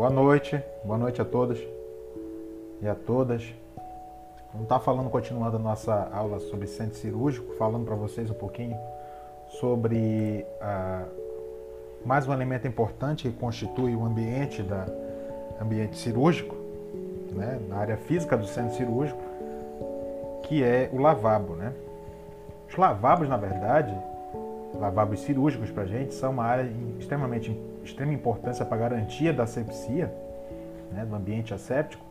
Boa noite, boa noite a todos e a todas. Vamos estar falando, continuando a nossa aula sobre centro cirúrgico, falando para vocês um pouquinho sobre ah, mais um elemento importante que constitui o ambiente da ambiente cirúrgico, né, na área física do centro cirúrgico, que é o lavabo, né? Os lavabos, na verdade, lavabos cirúrgicos para a gente são uma área extremamente extrema importância para a garantia da asepsia, né, do ambiente asséptico,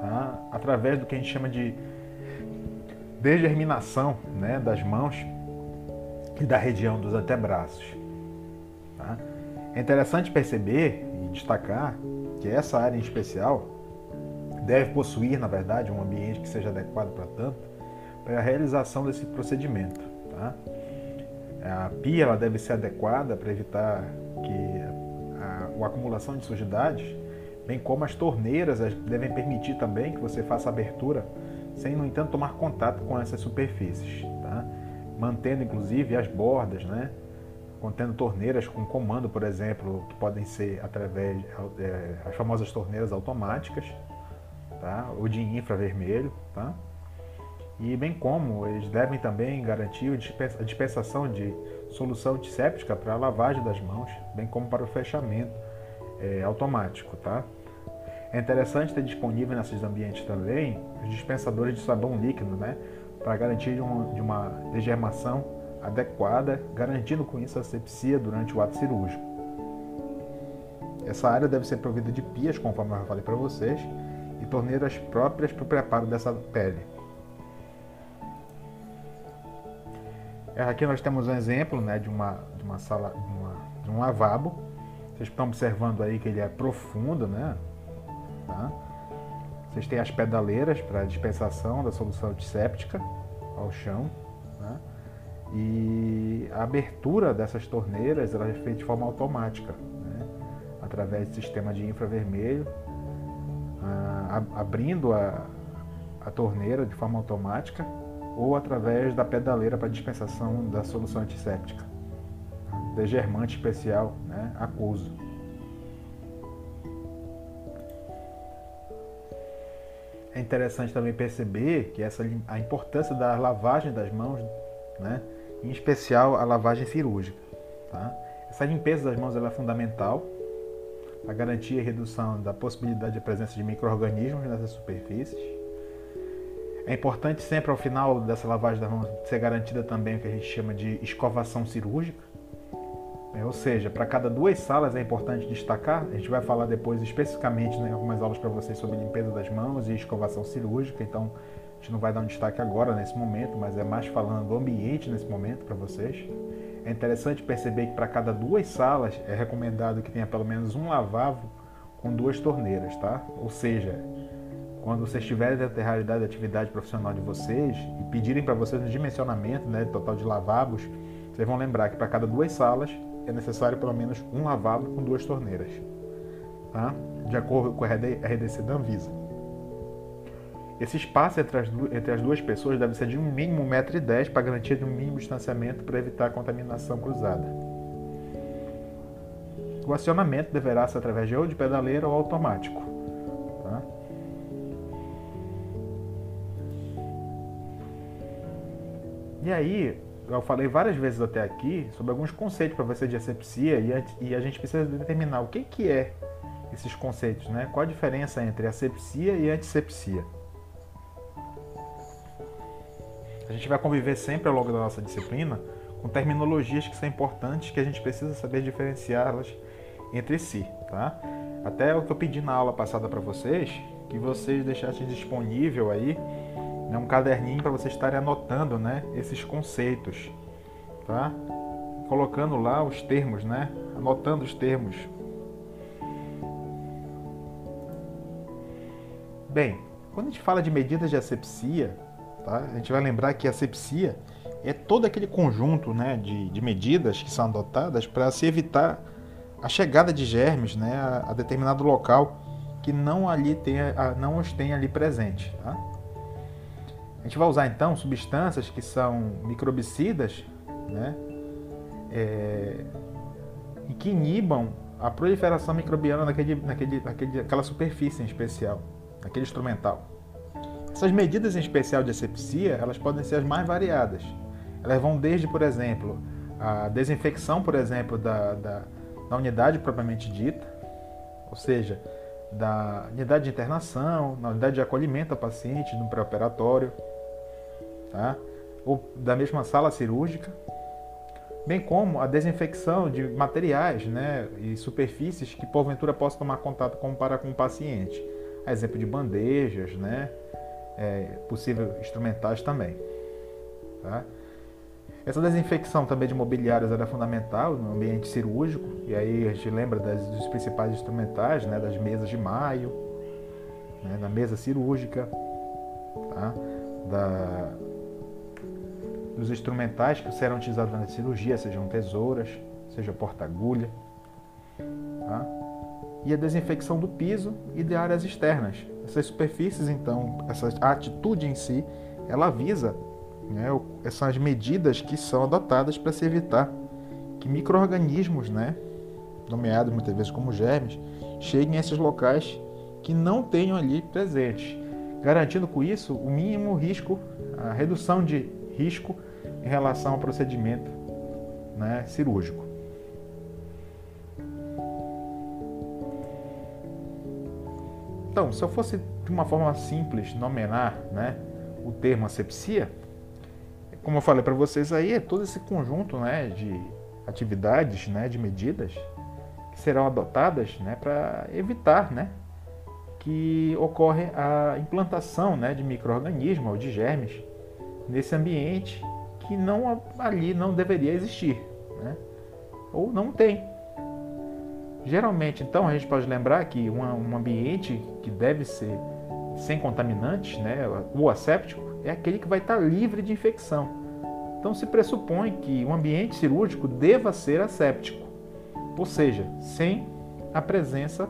tá? através do que a gente chama de degerminação né, das mãos e da região dos antebraços. Tá? É interessante perceber e destacar que essa área em especial deve possuir, na verdade, um ambiente que seja adequado para tanto, para a realização desse procedimento. Tá? A pia ela deve ser adequada para evitar que a, a, acumulação de sujidades, bem como as torneiras devem permitir também que você faça abertura sem, no entanto, tomar contato com essas superfícies, tá? mantendo inclusive as bordas, né? contendo torneiras com comando, por exemplo, que podem ser através é, as famosas torneiras automáticas, tá? ou de infravermelho, tá? E bem como eles devem também garantir a dispensação de solução antisséptica para a lavagem das mãos, bem como para o fechamento é, automático. Tá? É interessante ter disponível nesses ambientes também os dispensadores de sabão líquido, né, para garantir uma, de uma degermação adequada, garantindo com isso a asepsia durante o ato cirúrgico. Essa área deve ser provida de pias, conforme eu já falei para vocês, e torneiras próprias para o preparo dessa pele. Aqui nós temos um exemplo né, de, uma, de uma sala, de, uma, de um lavabo. Vocês estão observando aí que ele é profundo, né? Tá? Vocês têm as pedaleiras para dispensação da solução antisséptica ao chão. Né? E a abertura dessas torneiras ela é feita de forma automática, né? através do sistema de infravermelho, ah, abrindo a, a torneira de forma automática ou através da pedaleira para dispensação da solução antisséptica, degermante especial, né, aquoso. É interessante também perceber que essa, a importância da lavagem das mãos, né, em especial a lavagem cirúrgica. Tá? Essa limpeza das mãos é fundamental para garantir a redução da possibilidade de presença de micro-organismos nessas superfícies é importante sempre ao final dessa lavagem das mãos ser garantida também o que a gente chama de escovação cirúrgica. É, ou seja, para cada duas salas é importante destacar, a gente vai falar depois especificamente né, algumas aulas para vocês sobre limpeza das mãos e escovação cirúrgica, então a gente não vai dar um destaque agora nesse momento, mas é mais falando do ambiente nesse momento para vocês. É interessante perceber que para cada duas salas é recomendado que tenha pelo menos um lavabo com duas torneiras, tá? Ou seja, quando vocês tiverem dentro da realidade da atividade profissional de vocês e pedirem para vocês um dimensionamento né, total de lavabos, vocês vão lembrar que para cada duas salas é necessário pelo menos um lavabo com duas torneiras, tá? de acordo com a RDC da Anvisa. Esse espaço entre as, entre as duas pessoas deve ser de um mínimo 1,10m para garantia de um mínimo distanciamento para evitar a contaminação cruzada. O acionamento deverá ser através de ou de pedaleira ou automático. E aí, eu falei várias vezes até aqui sobre alguns conceitos para você de asepsia e a, e a gente precisa determinar o que, que é esses conceitos, né? Qual a diferença entre asepsia e antisepsia? A gente vai conviver sempre ao longo da nossa disciplina com terminologias que são importantes que a gente precisa saber diferenciá-las entre si, tá? Até o que eu pedi na aula passada para vocês, que vocês deixassem disponível aí né, um caderninho para vocês estarem anotando né, esses conceitos, tá? Colocando lá os termos, né? Anotando os termos. Bem, quando a gente fala de medidas de asepsia, tá? a gente vai lembrar que a asepsia é todo aquele conjunto né, de, de medidas que são adotadas para se evitar a chegada de germes né, a, a determinado local que não ali tenha, não os tenha ali presente. Tá? A gente vai usar então substâncias que são microbicidas, né? É, e que inibam a proliferação microbiana naquele, naquele, naquele, naquela superfície em especial, naquele instrumental. Essas medidas em especial de asepsia, elas podem ser as mais variadas. Elas vão desde, por exemplo, a desinfecção, por exemplo, da, da, da unidade propriamente dita, ou seja, da unidade de internação, na unidade de acolhimento ao paciente no pré-operatório, tá? ou da mesma sala cirúrgica, bem como a desinfecção de materiais né, e superfícies que porventura possam tomar contato com, para com o paciente. A exemplo de bandejas, né, é, possível instrumentais também. Tá? Essa desinfecção também de mobiliários era fundamental no ambiente cirúrgico, e aí a gente lembra das, dos principais instrumentais, né, das mesas de maio, né, da mesa cirúrgica, tá? da, dos instrumentais que serão utilizados na cirurgia, sejam tesouras, seja porta-agulha, tá? e a desinfecção do piso e de áreas externas. Essas superfícies, então, essa atitude em si, ela visa né, são as medidas que são adotadas para se evitar que micro-organismos, né, nomeados muitas vezes como germes, cheguem a esses locais que não tenham ali presentes, garantindo com isso o mínimo risco, a redução de risco em relação ao procedimento né, cirúrgico. Então, se eu fosse de uma forma simples nomear né, o termo asepsia, como eu falei para vocês aí, é todo esse conjunto né, de atividades, né, de medidas que serão adotadas né, para evitar né, que ocorre a implantação né, de micro-organismos ou de germes nesse ambiente que não ali não deveria existir, né? ou não tem. Geralmente, então, a gente pode lembrar que um, um ambiente que deve ser sem contaminantes, né, o asséptico, é aquele que vai estar livre de infecção. Então se pressupõe que o ambiente cirúrgico deva ser asséptico, ou seja, sem a presença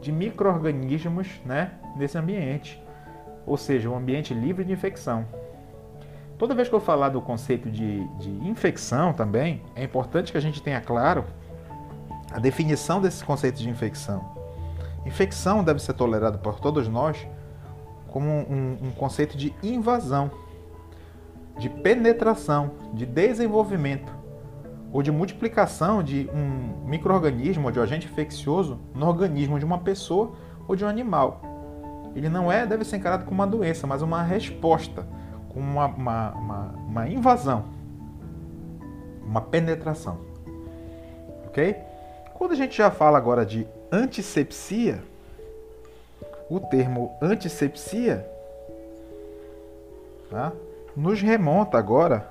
de micro-organismos né, nesse ambiente, ou seja, um ambiente livre de infecção. Toda vez que eu falar do conceito de, de infecção também, é importante que a gente tenha claro a definição desse conceito de infecção. Infecção deve ser tolerada por todos nós como um, um conceito de invasão, de penetração, de desenvolvimento ou de multiplicação de um microorganismo ou de um agente infeccioso no organismo de uma pessoa ou de um animal. Ele não é, deve ser encarado como uma doença, mas uma resposta, uma, uma, uma, uma invasão, uma penetração. Ok? Quando a gente já fala agora de antisepsia, o termo antisepsia tá? nos remonta agora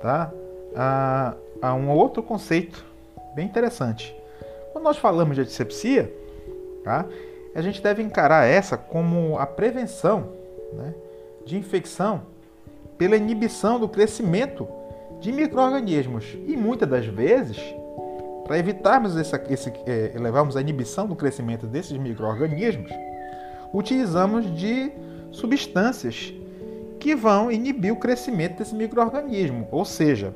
tá? a, a um outro conceito bem interessante. Quando nós falamos de antisepsia, tá? a gente deve encarar essa como a prevenção né, de infecção pela inibição do crescimento de micro-organismos. E muitas das vezes, para evitarmos essa, esse, é, levarmos a inibição do crescimento desses micro-organismos, utilizamos de substâncias que vão inibir o crescimento desse microorganismo. Ou seja,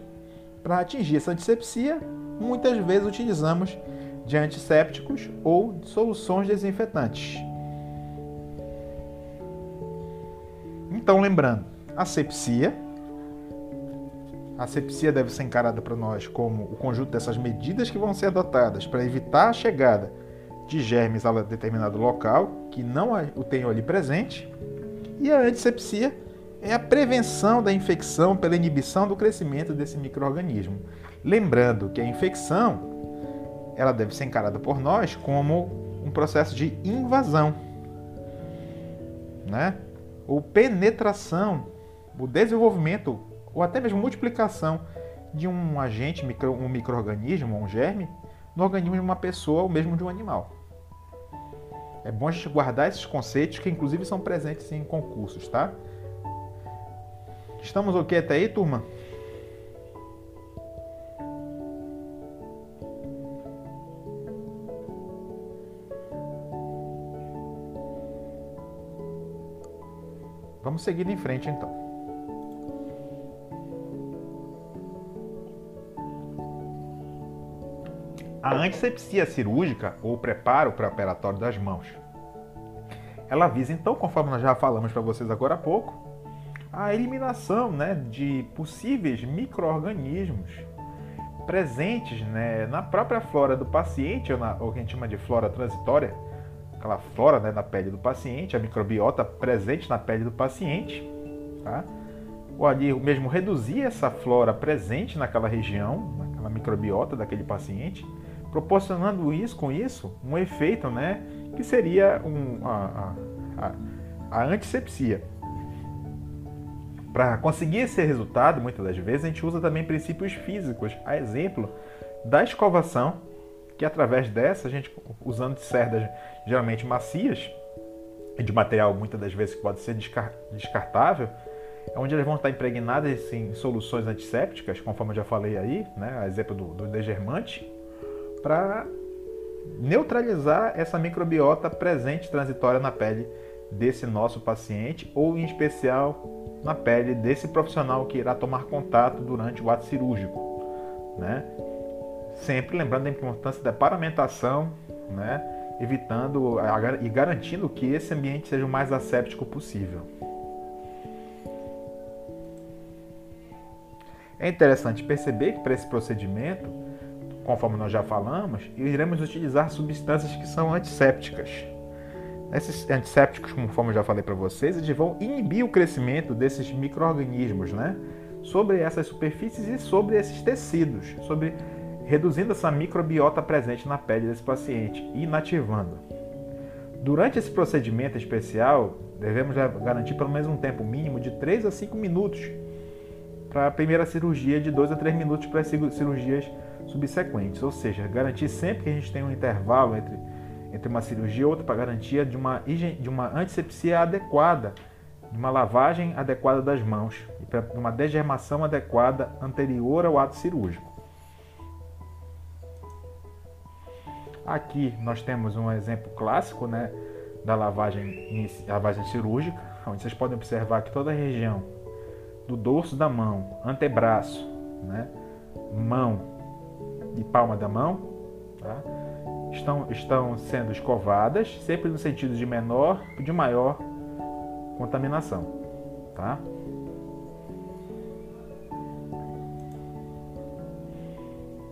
para atingir essa antisepsia, muitas vezes utilizamos de antissépticos ou de soluções desinfetantes. Então, lembrando, a sepsia, a sepsia deve ser encarada para nós como o conjunto dessas medidas que vão ser adotadas para evitar a chegada de germes a determinado local que não o tenham ali presente. E a antisepsia é a prevenção da infecção pela inibição do crescimento desse microorganismo. Lembrando que a infecção ela deve ser encarada por nós como um processo de invasão, né? Ou penetração, o desenvolvimento ou até mesmo multiplicação de um agente, um microorganismo, um germe, no organismo de uma pessoa ou mesmo de um animal. É bom a gente guardar esses conceitos que inclusive são presentes em concursos, tá? Estamos ok até aí, turma? Vamos seguir em frente então. A antisepsia cirúrgica ou preparo pré-operatório das mãos. Ela visa então, conforme nós já falamos para vocês agora há pouco, a eliminação né, de possíveis micro-organismos presentes né, na própria flora do paciente, ou, na, ou que a gente chama de flora transitória, aquela flora né, na pele do paciente, a microbiota presente na pele do paciente, tá? ou ali mesmo reduzir essa flora presente naquela região, naquela microbiota daquele paciente, proporcionando isso com isso um efeito, né, que seria um, a, a, a antisepsia. Para conseguir esse resultado, muitas das vezes a gente usa também princípios físicos, a exemplo da escovação, que através dessa a gente usando cerdas geralmente macias, de material muitas das vezes que pode ser descartável, é onde elas vão estar impregnadas em soluções antissépticas, conforme eu já falei aí, né, a exemplo do, do degermante, para neutralizar essa microbiota presente transitória na pele desse nosso paciente ou em especial na pele desse profissional que irá tomar contato durante o ato cirúrgico, né? Sempre lembrando da importância da paramentação, né? Evitando e garantindo que esse ambiente seja o mais asséptico possível. É interessante perceber que para esse procedimento, conforme nós já falamos, iremos utilizar substâncias que são antissépticas. Esses antissépticos, conforme eu já falei para vocês, eles vão inibir o crescimento desses micro-organismos né, sobre essas superfícies e sobre esses tecidos, sobre reduzindo essa microbiota presente na pele desse paciente inativando. Durante esse procedimento especial, devemos garantir pelo menos um tempo mínimo de 3 a 5 minutos para a primeira cirurgia de 2 a 3 minutos para as cirurgias subsequentes. Ou seja, garantir sempre que a gente tem um intervalo entre, entre uma cirurgia e outra para garantia de uma, de uma antisepsia adequada, de uma lavagem adequada das mãos e para uma degermação adequada anterior ao ato cirúrgico. Aqui nós temos um exemplo clássico né, da lavagem, lavagem cirúrgica, onde vocês podem observar que toda a região do dorso da mão, antebraço, né? mão e palma da mão, tá? estão, estão sendo escovadas, sempre no sentido de menor e de maior contaminação. Tá?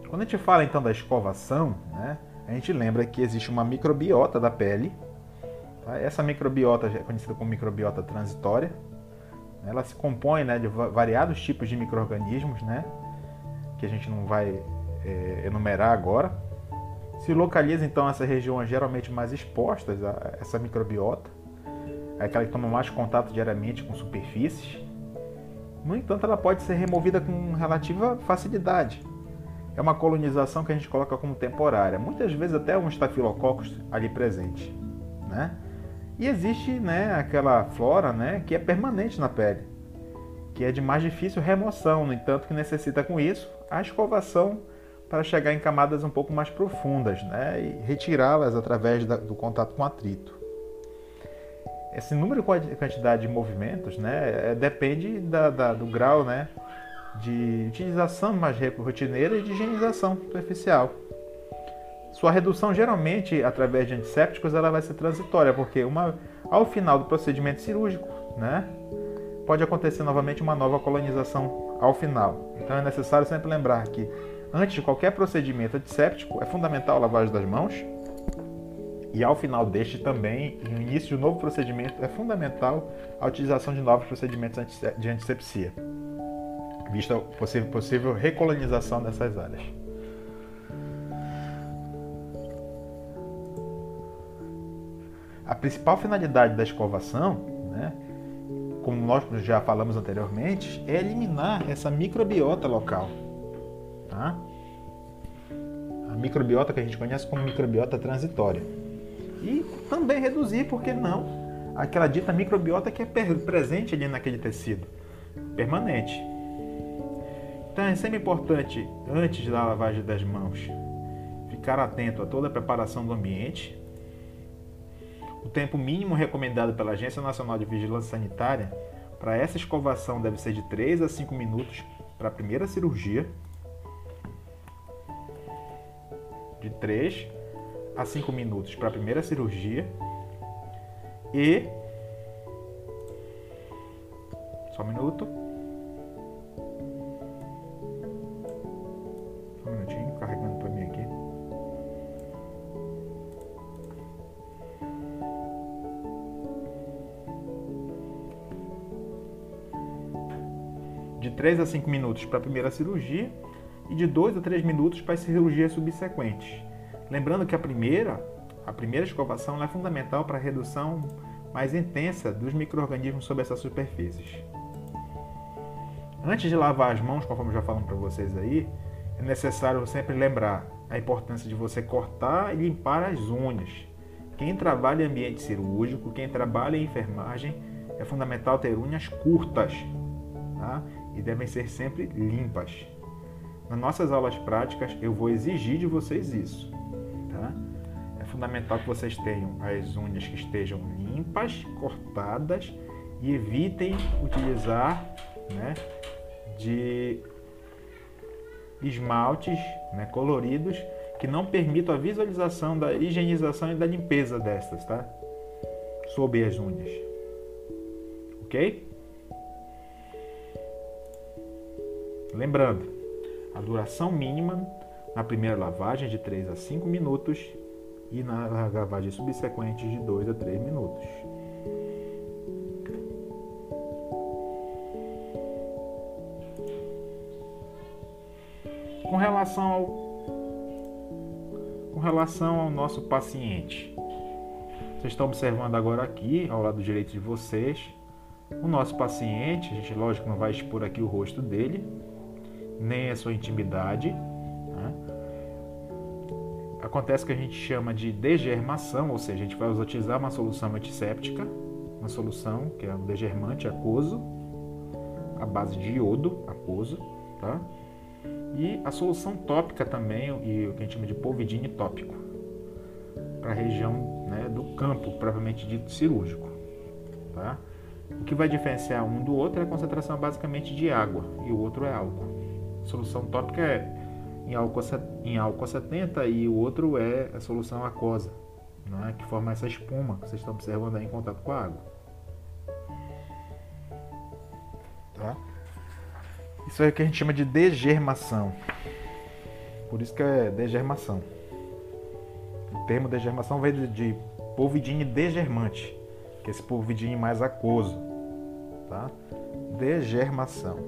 Quando a gente fala então da escovação, né, a gente lembra que existe uma microbiota da pele. Tá? Essa microbiota é conhecida como microbiota transitória, ela se compõe né, de variados tipos de micro-organismos, né, que a gente não vai é, enumerar agora. Se localiza então essas regiões geralmente mais expostas a essa microbiota, é aquela que toma mais contato diariamente com superfícies. No entanto, ela pode ser removida com relativa facilidade. É uma colonização que a gente coloca como temporária, muitas vezes até um estafilococcus ali presente, né? E existe né, aquela flora né, que é permanente na pele, que é de mais difícil remoção, no entanto que necessita com isso a escovação para chegar em camadas um pouco mais profundas né, e retirá-las através da, do contato com atrito. Esse número e quantidade de movimentos né, é, depende da, da, do grau né, de utilização mais rotineira e de higienização superficial. Sua redução geralmente através de antissépticos ela vai ser transitória, porque uma, ao final do procedimento cirúrgico, né, pode acontecer novamente uma nova colonização ao final. Então é necessário sempre lembrar que antes de qualquer procedimento antisséptico é fundamental a lavagem das mãos e ao final deste também, no início de um novo procedimento, é fundamental a utilização de novos procedimentos de antissepsia, vista a possível, possível recolonização dessas áreas. A principal finalidade da escovação, né, como nós já falamos anteriormente, é eliminar essa microbiota local. Tá? A microbiota que a gente conhece como microbiota transitória. E também reduzir, por que não, aquela dita microbiota que é presente ali naquele tecido, permanente. Então é sempre importante, antes da lavagem das mãos, ficar atento a toda a preparação do ambiente, o tempo mínimo recomendado pela Agência Nacional de Vigilância Sanitária para essa escovação deve ser de 3 a 5 minutos para a primeira cirurgia. de 3 a 5 minutos para a primeira cirurgia e só um minuto. 3 a 5 minutos para a primeira cirurgia e de 2 a 3 minutos para as cirurgias subsequentes. Lembrando que a primeira, a primeira escovação é fundamental para a redução mais intensa dos micro-organismos sobre essas superfícies. Antes de lavar as mãos, conforme já falamos para vocês aí, é necessário sempre lembrar a importância de você cortar e limpar as unhas. Quem trabalha em ambiente cirúrgico, quem trabalha em enfermagem, é fundamental ter unhas curtas tá? E devem ser sempre limpas. Nas nossas aulas práticas, eu vou exigir de vocês isso. Tá? É fundamental que vocês tenham as unhas que estejam limpas, cortadas e evitem utilizar né, de esmaltes né, coloridos que não permitam a visualização da higienização e da limpeza destas, tá? Sob as unhas. Ok? Lembrando, a duração mínima na primeira lavagem é de 3 a 5 minutos e na lavagem subsequente de 2 a 3 minutos. Com relação ao, com relação ao nosso paciente, vocês estão observando agora aqui, ao lado direito de vocês, o nosso paciente. A gente, lógico, não vai expor aqui o rosto dele, nem a sua intimidade. Né? Acontece que a gente chama de degermação, ou seja, a gente vai utilizar uma solução antisséptica, uma solução que é um degermante aquoso, a base de iodo aquoso, tá? E a solução tópica também, e o que a gente chama de polvidine tópico, para a região né, do campo, propriamente dito cirúrgico. Tá? O que vai diferenciar um do outro é a concentração basicamente de água e o outro é álcool. Solução tópica é em álcool, em álcool 70 e o outro é a solução aquosa, né, que forma essa espuma que vocês estão observando aí em contato com a água. Tá? Isso é o que a gente chama de degermação. Por isso que é degermação. O termo degermação vem de polvidine degermante, que é esse polvidine mais aquoso. Tá? Degermação.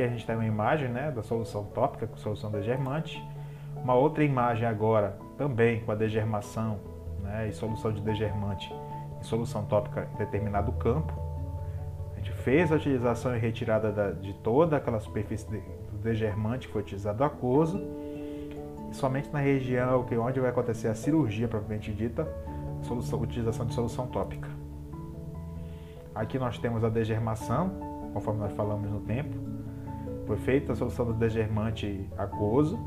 Aqui a gente tem uma imagem né, da solução tópica com solução degermante. Uma outra imagem agora também com a degermação né, e solução de degermante e solução tópica em determinado campo. A gente fez a utilização e retirada da, de toda aquela superfície de, do degermante que foi utilizado aquoso. E somente na região que onde vai acontecer a cirurgia propriamente dita, solução, utilização de solução tópica. Aqui nós temos a degermação, conforme nós falamos no tempo, foi feita a solução do degermante aquoso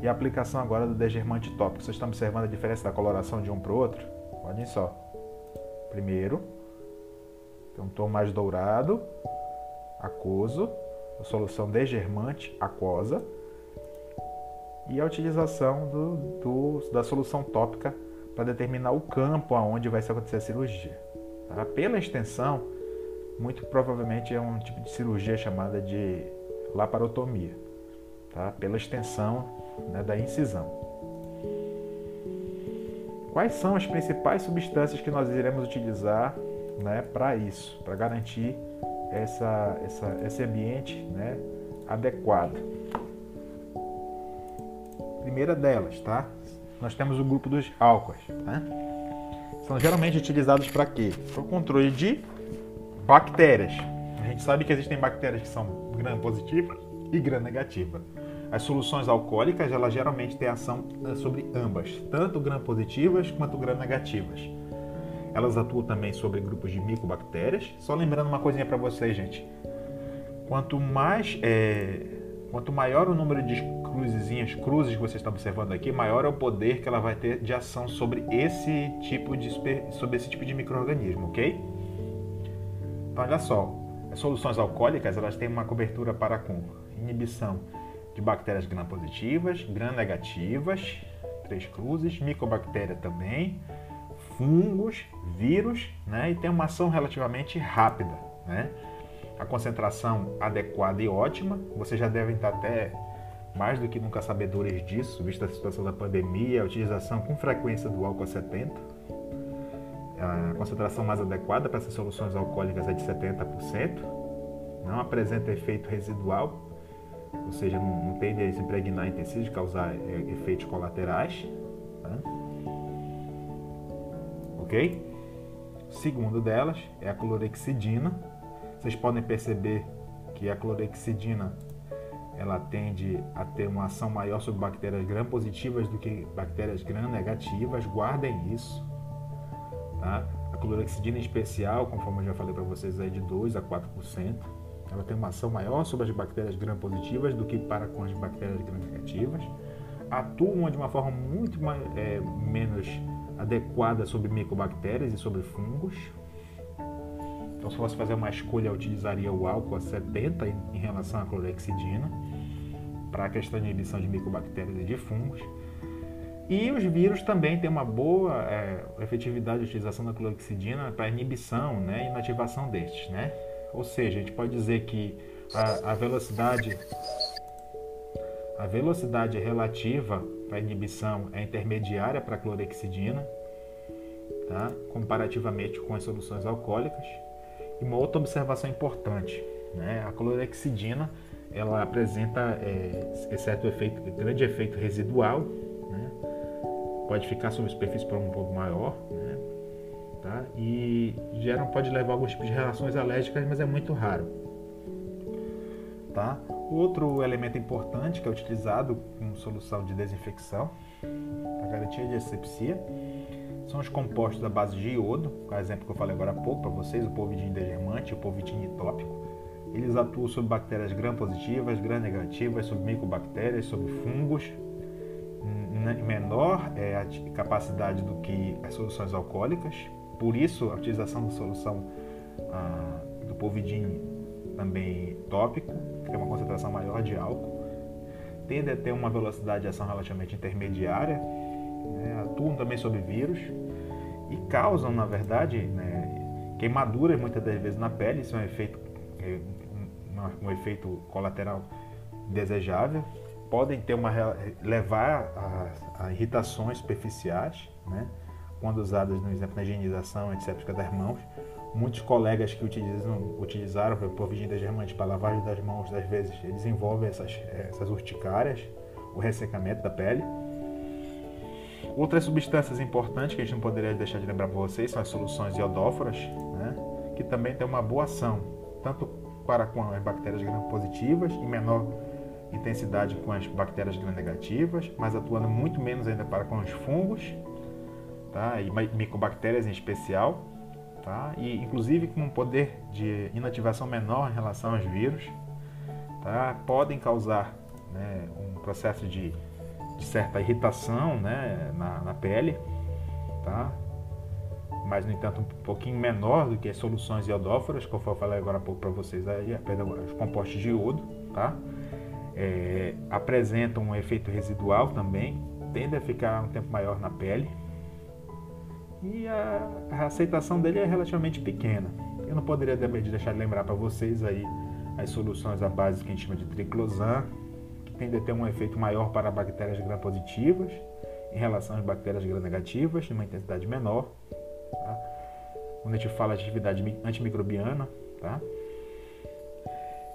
e a aplicação agora do degermante tópico. Vocês estão observando a diferença da coloração de um para o outro? Olhem só. Primeiro, tem um tom mais dourado, aquoso, a solução degermante aquosa e a utilização do, do, da solução tópica para determinar o campo aonde vai acontecer a cirurgia. Tá? Pela extensão, muito provavelmente é um tipo de cirurgia chamada de laparotomia, tá? pela extensão né, da incisão. Quais são as principais substâncias que nós iremos utilizar né, para isso, para garantir essa, essa, esse ambiente né, adequado? Primeira delas, tá? Nós temos o grupo dos álcoois, tá? São geralmente utilizados para quê? Para o controle de bactérias. A gente sabe que existem bactérias que são gram positiva e gram negativa. As soluções alcoólicas, elas geralmente têm ação eh, sobre ambas, tanto gram positivas quanto gram negativas. Elas atuam também sobre grupos de micobactérias. Só lembrando uma coisinha para vocês, gente. Quanto mais é, Quanto maior o número de cruzezinhas, cruzes que você está observando aqui, maior é o poder que ela vai ter de ação sobre esse tipo de, sobre esse tipo de microorganismo, ok? Então, olha só, soluções alcoólicas elas têm uma cobertura para com inibição de bactérias gram-positivas, gram-negativas, três cruzes, micobactéria também, fungos, vírus, né? E tem uma ação relativamente rápida, né? A concentração adequada e ótima, vocês já devem estar até mais do que nunca sabedores disso, vista a situação da pandemia, a utilização com frequência do álcool 70. A concentração mais adequada para essas soluções alcoólicas é de 70%. Não apresenta efeito residual, ou seja, não, não tende a se impregnar em tecidos, causar é, efeitos colaterais. Tá? Ok? Segundo delas é a clorexidina. Vocês podem perceber que a clorexidina ela tende a ter uma ação maior sobre bactérias gram-positivas do que bactérias gram-negativas. Guardem isso. Tá? A clorexidina em especial, conforme eu já falei para vocês, é de 2 a 4% ela tem uma ação maior sobre as bactérias gram-positivas do que para com as bactérias gram-negativas, atuam de uma forma muito mais, é, menos adequada sobre micobactérias e sobre fungos. Então, se fosse fazer uma escolha, eu utilizaria o álcool a 70 em relação à clorexidina para a questão de inibição de micobactérias e de fungos. E os vírus também têm uma boa é, efetividade de utilização da clorexidina para inibição né, e inativação destes. Né? Ou seja, a gente pode dizer que a, a velocidade a velocidade relativa para inibição é intermediária para a clorexidina, tá? comparativamente com as soluções alcoólicas. E uma outra observação importante, né? a clorexidina ela apresenta, é, exceto o efeito, grande efeito residual? Pode ficar sobre a superfície por um pouco maior, né? tá? E geram, pode levar a alguns tipos de reações alérgicas, mas é muito raro. Tá? Outro elemento importante que é utilizado como solução de desinfecção para garantia de asepsia são os compostos à base de iodo, o exemplo que eu falei agora há pouco para vocês, o povidin degermante o povidin tópico. Eles atuam sobre bactérias gram-positivas, gram-negativas, sobre micobactérias, sobre fungos, em menor é, a capacidade do que as soluções alcoólicas, por isso, a utilização da solução ah, do povidin também tópico, que tem uma concentração maior de álcool, tende a ter uma velocidade de ação relativamente intermediária, né, atuam também sobre vírus e causam, na verdade, né, queimaduras muitas das vezes na pele, isso é um efeito, é, um, um efeito colateral desejável, podem ter uma levar a, a irritações superficiais, né? quando usadas no exemplo na higienização antisséptica das mãos. Muitos colegas que utilizam, utilizaram o providinho degermante para lavagem das mãos, às vezes desenvolvem essas, essas urticárias, o ressecamento da pele. Outras substâncias importantes que a gente não poderia deixar de lembrar para vocês são as soluções iodóforas, né, que também têm uma boa ação, tanto para com as bactérias gram-positivas, em menor intensidade com as bactérias gram-negativas, mas atuando muito menos ainda para com os fungos tá? e micobactérias em especial, tá? e inclusive com um poder de inativação menor em relação aos vírus, tá? podem causar né, um processo de, de, certa irritação né, na, na pele, tá? mas no entanto um pouquinho menor do que as soluções iodóforas, que eu falei agora há pouco para vocês, aí, os compostos de iodo, tá? É, apresentam um efeito residual também, tende a ficar um tempo maior na pele, e a, a aceitação dele é relativamente pequena. Eu não poderia deixar de lembrar para vocês aí as soluções à base que a gente chama de triclosan, que tende a ter um efeito maior para bactérias gram-positivas em relação às bactérias gram-negativas, de uma intensidade menor. Tá? Quando a gente fala de atividade antimicrobiana, tá?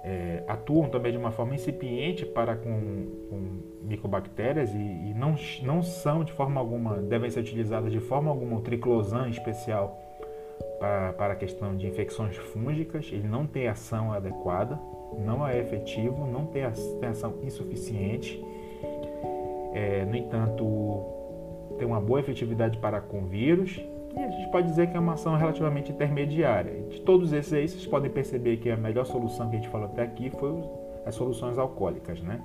É, atuam também de uma forma incipiente para com, com micobactérias e, e, não, não são de forma alguma, devem ser utilizadas de forma alguma o triclosan especial para, para a questão de infecções fúngicas, ele não tem ação adequada, não é efetivo, não tem, ação insuficiente. É, no entanto, tem uma boa efetividade para com vírus e a gente pode dizer que é uma ação relativamente intermediária. De todos esses aí, vocês podem perceber que a melhor solução que a gente falou até aqui foi as soluções alcoólicas, né?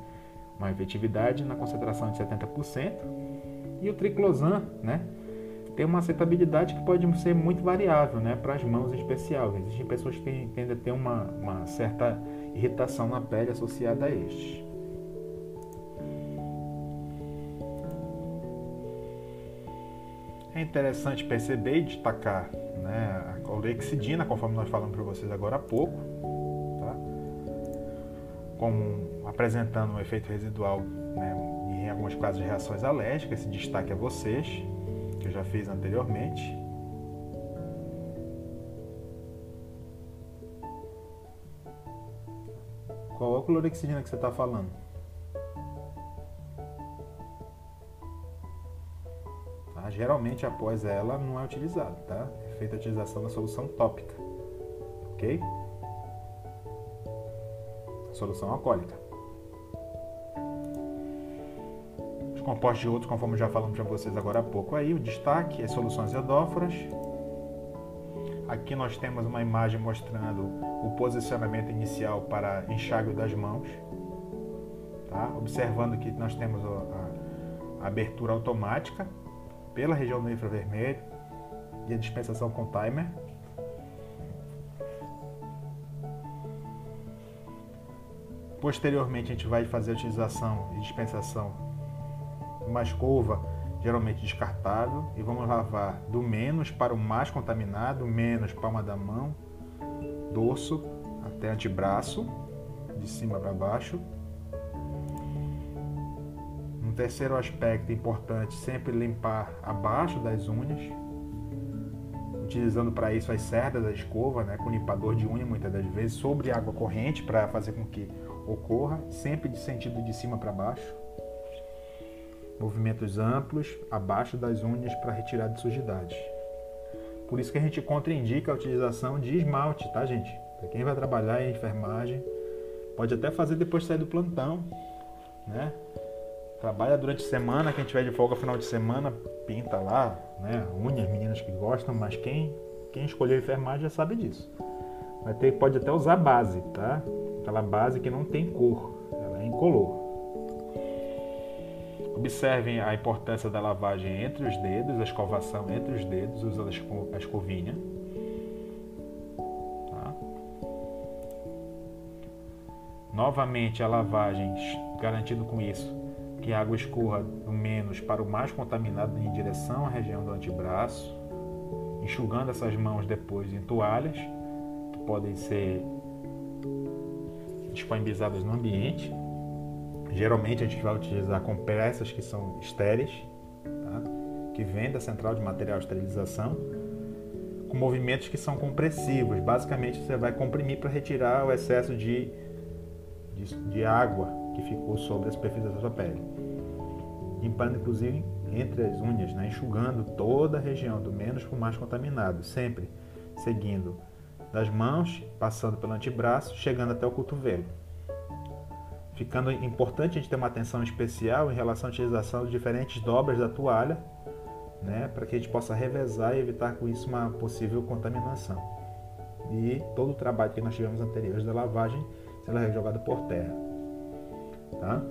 Uma efetividade na concentração de 70%. E o triclosan, né? Tem uma aceitabilidade que pode ser muito variável, né? Para as mãos em especial. Existem pessoas que tendem a ter uma, uma certa irritação na pele associada a estes. É interessante perceber e destacar né, a olexidina, conforme nós falamos para vocês agora há pouco, tá? como apresentando um efeito residual né, em alguns casos de reações alérgicas, esse destaque a vocês, que eu já fiz anteriormente. Qual é a clorexidina que você está falando? Geralmente após ela não é utilizado, tá? É feita a utilização da solução tópica, ok? Solução alcoólica. Os compostos de outros, conforme já falamos para vocês agora há pouco aí, o destaque é soluções iodóforas. Aqui nós temos uma imagem mostrando o posicionamento inicial para enxágue das mãos. Tá? Observando que nós temos a abertura automática pela região do infravermelho e a dispensação com timer. Posteriormente, a gente vai fazer a utilização e dispensação de uma escova, geralmente descartável, e vamos lavar do menos para o mais contaminado, menos palma da mão, dorso até antebraço, de cima para baixo terceiro aspecto importante, sempre limpar abaixo das unhas, utilizando para isso as cerdas da escova, né, com limpador de unha muitas das vezes, sobre água corrente para fazer com que ocorra, sempre de sentido de cima para baixo. Movimentos amplos abaixo das unhas para retirar de sujidade. Por isso que a gente contraindica a utilização de esmalte, tá, gente? Para quem vai trabalhar em enfermagem, pode até fazer depois de sair do plantão, né? Trabalha durante a semana, quem tiver de folga final de semana, pinta lá, né? Unhas, meninas que gostam, mas quem, quem escolheu enfermagem já sabe disso. Vai ter, pode até usar base, tá? Aquela base que não tem cor, ela é incolor. Observem a importância da lavagem entre os dedos, a escovação entre os dedos, usando a escovinha. Tá? Novamente a lavagem, garantindo com isso que a água escorra do menos para o mais contaminado em direção à região do antebraço, enxugando essas mãos depois em toalhas, que podem ser disponibilizadas no ambiente. Geralmente a gente vai utilizar compressas que são estéreis, tá? que vêm da central de material de esterilização, com movimentos que são compressivos. Basicamente você vai comprimir para retirar o excesso de, de, de água que ficou sobre a superfície da sua pele. Limpando inclusive entre as unhas, né? enxugando toda a região, do menos o mais contaminado, sempre seguindo das mãos, passando pelo antebraço, chegando até o cotovelo. Ficando importante a gente ter uma atenção especial em relação à utilização de diferentes dobras da toalha, né, para que a gente possa revezar e evitar com isso uma possível contaminação. E todo o trabalho que nós tivemos anteriores da lavagem será jogado por terra. Tá?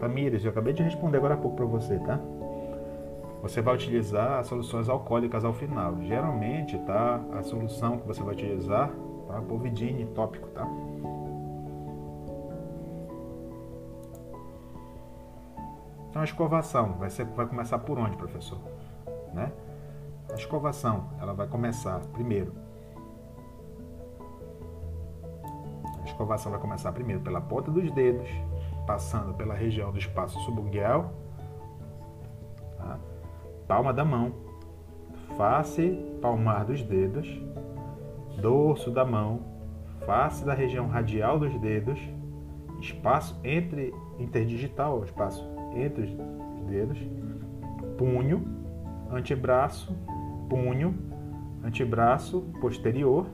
Tamires, eu acabei de responder agora há pouco para você, tá? Você vai utilizar soluções alcoólicas ao final. Geralmente, tá? A solução que você vai utilizar, tá? Povidine tópico, tá? Então a escovação vai, ser, vai começar por onde, professor? Né? A escovação, ela vai começar primeiro escovação vai começar primeiro pela ponta dos dedos, passando pela região do espaço subungual, tá? palma da mão, face palmar dos dedos, dorso da mão, face da região radial dos dedos, espaço entre interdigital, espaço entre os dedos, punho, antebraço, punho, antebraço posterior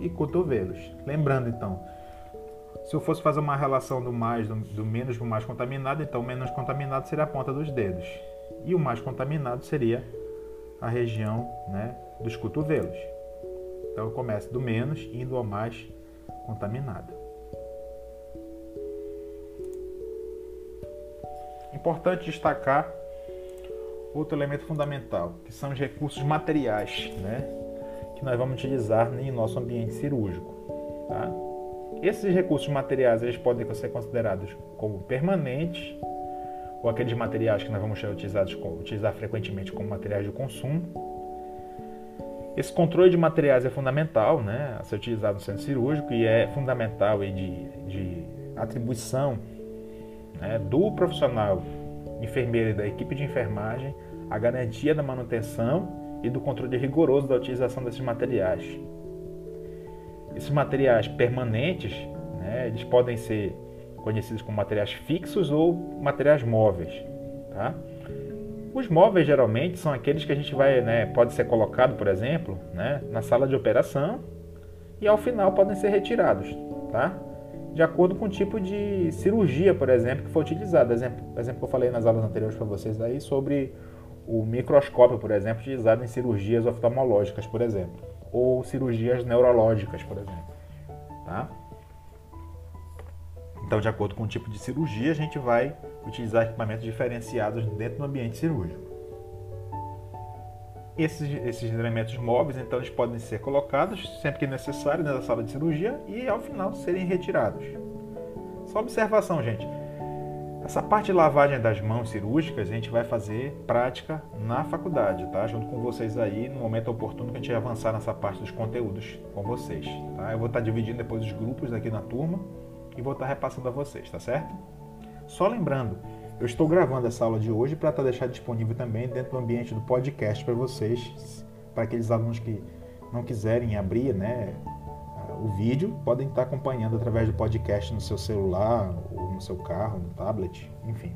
e cotovelos. Lembrando então, se eu fosse fazer uma relação do mais, do, do menos para o mais contaminado, então o menos contaminado seria a ponta dos dedos. E o mais contaminado seria a região né, dos cotovelos. Então eu começo do menos indo ao mais contaminado. Importante destacar outro elemento fundamental, que são os recursos materiais, né, que nós vamos utilizar em nosso ambiente cirúrgico. Tá? Esses recursos materiais eles podem ser considerados como permanentes ou aqueles materiais que nós vamos utilizados, utilizar frequentemente como materiais de consumo. Esse controle de materiais é fundamental né, a ser utilizado no centro cirúrgico e é fundamental e de, de atribuição né, do profissional enfermeiro e da equipe de enfermagem a garantia da manutenção e do controle rigoroso da utilização desses materiais. Esses materiais permanentes, né, eles podem ser conhecidos como materiais fixos ou materiais móveis. Tá? Os móveis geralmente são aqueles que a gente vai, né, pode ser colocado, por exemplo, né, na sala de operação e ao final podem ser retirados, tá? De acordo com o tipo de cirurgia, por exemplo, que foi utilizado. Exemplo, exemplo que eu falei nas aulas anteriores para vocês aí sobre o microscópio, por exemplo, utilizado em cirurgias oftalmológicas, por exemplo, ou cirurgias neurológicas, por exemplo. Tá? Então, de acordo com o tipo de cirurgia, a gente vai utilizar equipamentos diferenciados dentro do ambiente cirúrgico. Esses, esses elementos móveis, então, eles podem ser colocados sempre que necessário na sala de cirurgia e, ao final, serem retirados. Só observação, gente. Essa parte de lavagem das mãos cirúrgicas a gente vai fazer prática na faculdade, tá? Junto com vocês aí, no momento oportuno que a gente avançar nessa parte dos conteúdos com vocês, tá? Eu vou estar dividindo depois os grupos aqui na turma e vou estar repassando a vocês, tá certo? Só lembrando, eu estou gravando essa aula de hoje para estar deixar disponível também dentro do ambiente do podcast para vocês, para aqueles alunos que não quiserem abrir, né, o vídeo, podem estar acompanhando através do podcast no seu celular, ou no seu carro, no tablet, enfim.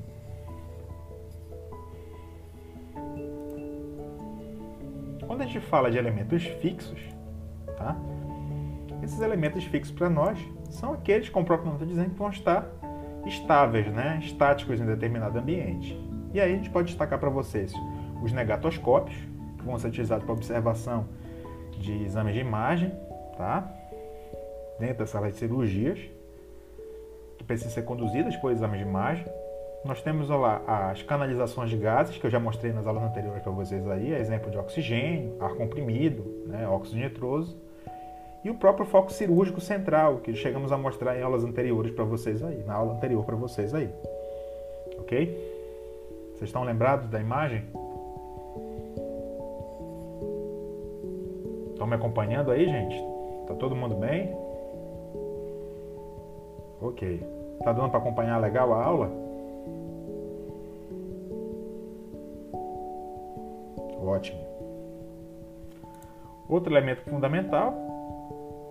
Quando a gente fala de elementos fixos, tá? Esses elementos fixos para nós são aqueles, como o próprio nome está dizendo, que vão estar estáveis, né? estáticos em determinado ambiente. E aí a gente pode destacar para vocês os negatoscópios, que vão ser utilizados para observação de exames de imagem, tá? Dentro da sala de cirurgias, que precisam ser conduzidas por exames de imagem. Nós temos lá as canalizações de gases, que eu já mostrei nas aulas anteriores para vocês aí, exemplo de oxigênio, ar comprimido, né, óxido nitroso, e o próprio foco cirúrgico central, que chegamos a mostrar em aulas anteriores para vocês aí, na aula anterior para vocês aí. Ok? Vocês estão lembrados da imagem? Estão me acompanhando aí, gente? Tá todo mundo bem? Ok. Tá dando para acompanhar legal a aula? Ótimo. Outro elemento fundamental,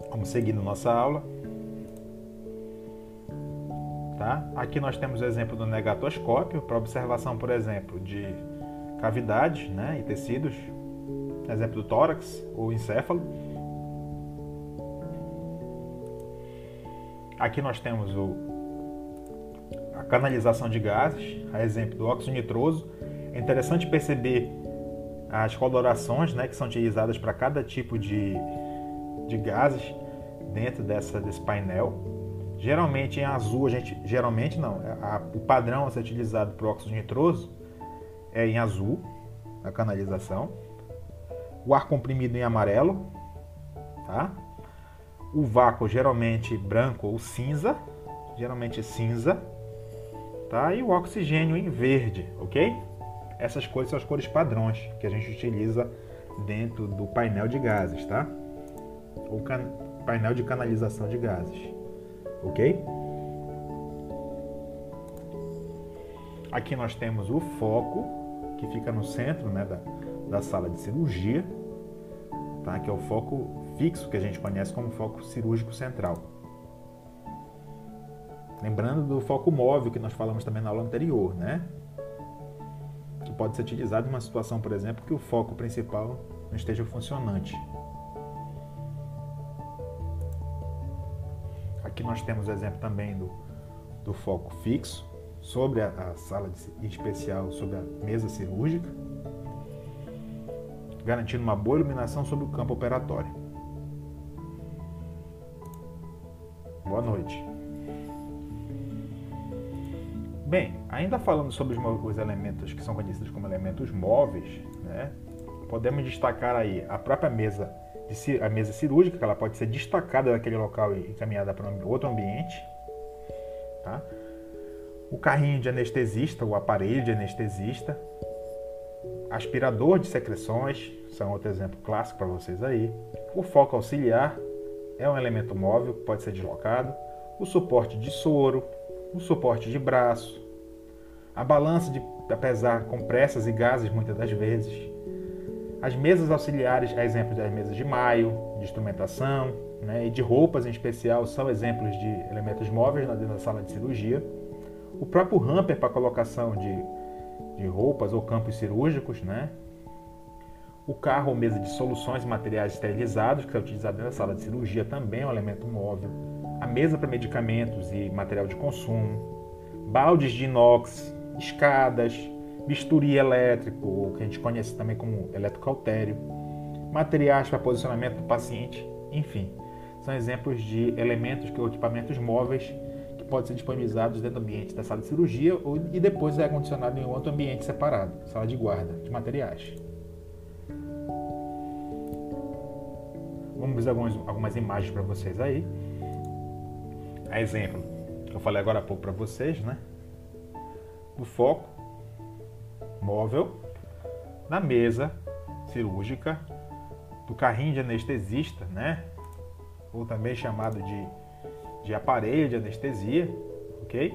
como seguindo nossa aula, tá? Aqui nós temos o exemplo do negatoscópio para observação, por exemplo, de cavidades, né, e tecidos, exemplo do tórax ou encéfalo. Aqui nós temos o, a canalização de gases, a exemplo do óxido nitroso. É interessante perceber as colorações né, que são utilizadas para cada tipo de, de gases dentro dessa, desse painel. Geralmente em azul, a gente. Geralmente não. A, o padrão a ser utilizado para o óxido nitroso é em azul, a canalização. O ar comprimido em amarelo, tá? O vácuo geralmente branco ou cinza, geralmente cinza, tá? E o oxigênio em verde, ok? Essas cores são as cores padrões que a gente utiliza dentro do painel de gases, tá? Ou painel de canalização de gases, ok? Aqui nós temos o foco que fica no centro né, da, da sala de cirurgia, tá? que é o foco fixo que a gente conhece como foco cirúrgico central. Lembrando do foco móvel que nós falamos também na aula anterior, né? Que pode ser utilizado em uma situação, por exemplo, que o foco principal não esteja funcionante. Aqui nós temos o exemplo também do, do foco fixo sobre a, a sala de, especial sobre a mesa cirúrgica, garantindo uma boa iluminação sobre o campo operatório. Boa noite. Bem, ainda falando sobre os, os elementos que são conhecidos como elementos móveis, né, podemos destacar aí a própria mesa, a mesa cirúrgica, que ela pode ser destacada daquele local e encaminhada para outro ambiente. Tá? O carrinho de anestesista, o aparelho de anestesista, aspirador de secreções, são outro exemplo clássico para vocês aí. O foco auxiliar é um elemento móvel que pode ser deslocado. O suporte de soro, o suporte de braço, a balança de pesar compressas e gases muitas das vezes, as mesas auxiliares, a exemplo das mesas de maio, de instrumentação né, e de roupas em especial, são exemplos de elementos móveis dentro da sala de cirurgia. O próprio hamper para colocação de, de roupas ou campos cirúrgicos, né? O carro ou mesa de soluções e materiais esterilizados, que é utilizado da sala de cirurgia, também é um elemento móvel. A mesa para medicamentos e material de consumo. Baldes de inox, escadas, bisturi elétrico, ou que a gente conhece também como eletrocautério, materiais para posicionamento do paciente, enfim. São exemplos de elementos ou equipamentos móveis que podem ser disponibilizados dentro do ambiente da sala de cirurgia e depois é acondicionado em outro ambiente separado, sala de guarda de materiais. Vamos ver algumas, algumas imagens para vocês aí. A exemplo, que eu falei agora há pouco para vocês, né? Do foco móvel na mesa cirúrgica do carrinho de anestesista, né? Ou também chamado de, de aparelho de anestesia, ok?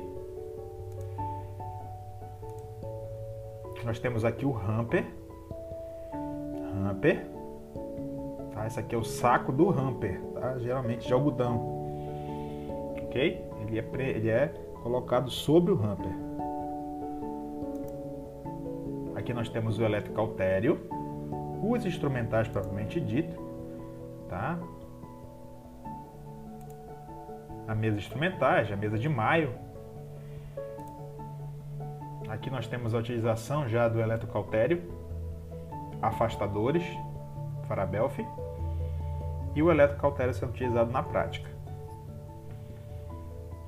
Nós temos aqui o hamper, hamper, tá? Esse aqui é o saco do hamper, tá? Geralmente de algodão, ok? Ele é, ele é colocado sobre o hamper. Aqui nós temos o eletrocautério, os instrumentais propriamente dito, tá? A mesa instrumentais, a mesa de maio. Aqui nós temos a utilização já do eletrocautério, afastadores, Farabelf, e o eletrocautério sendo utilizado na prática.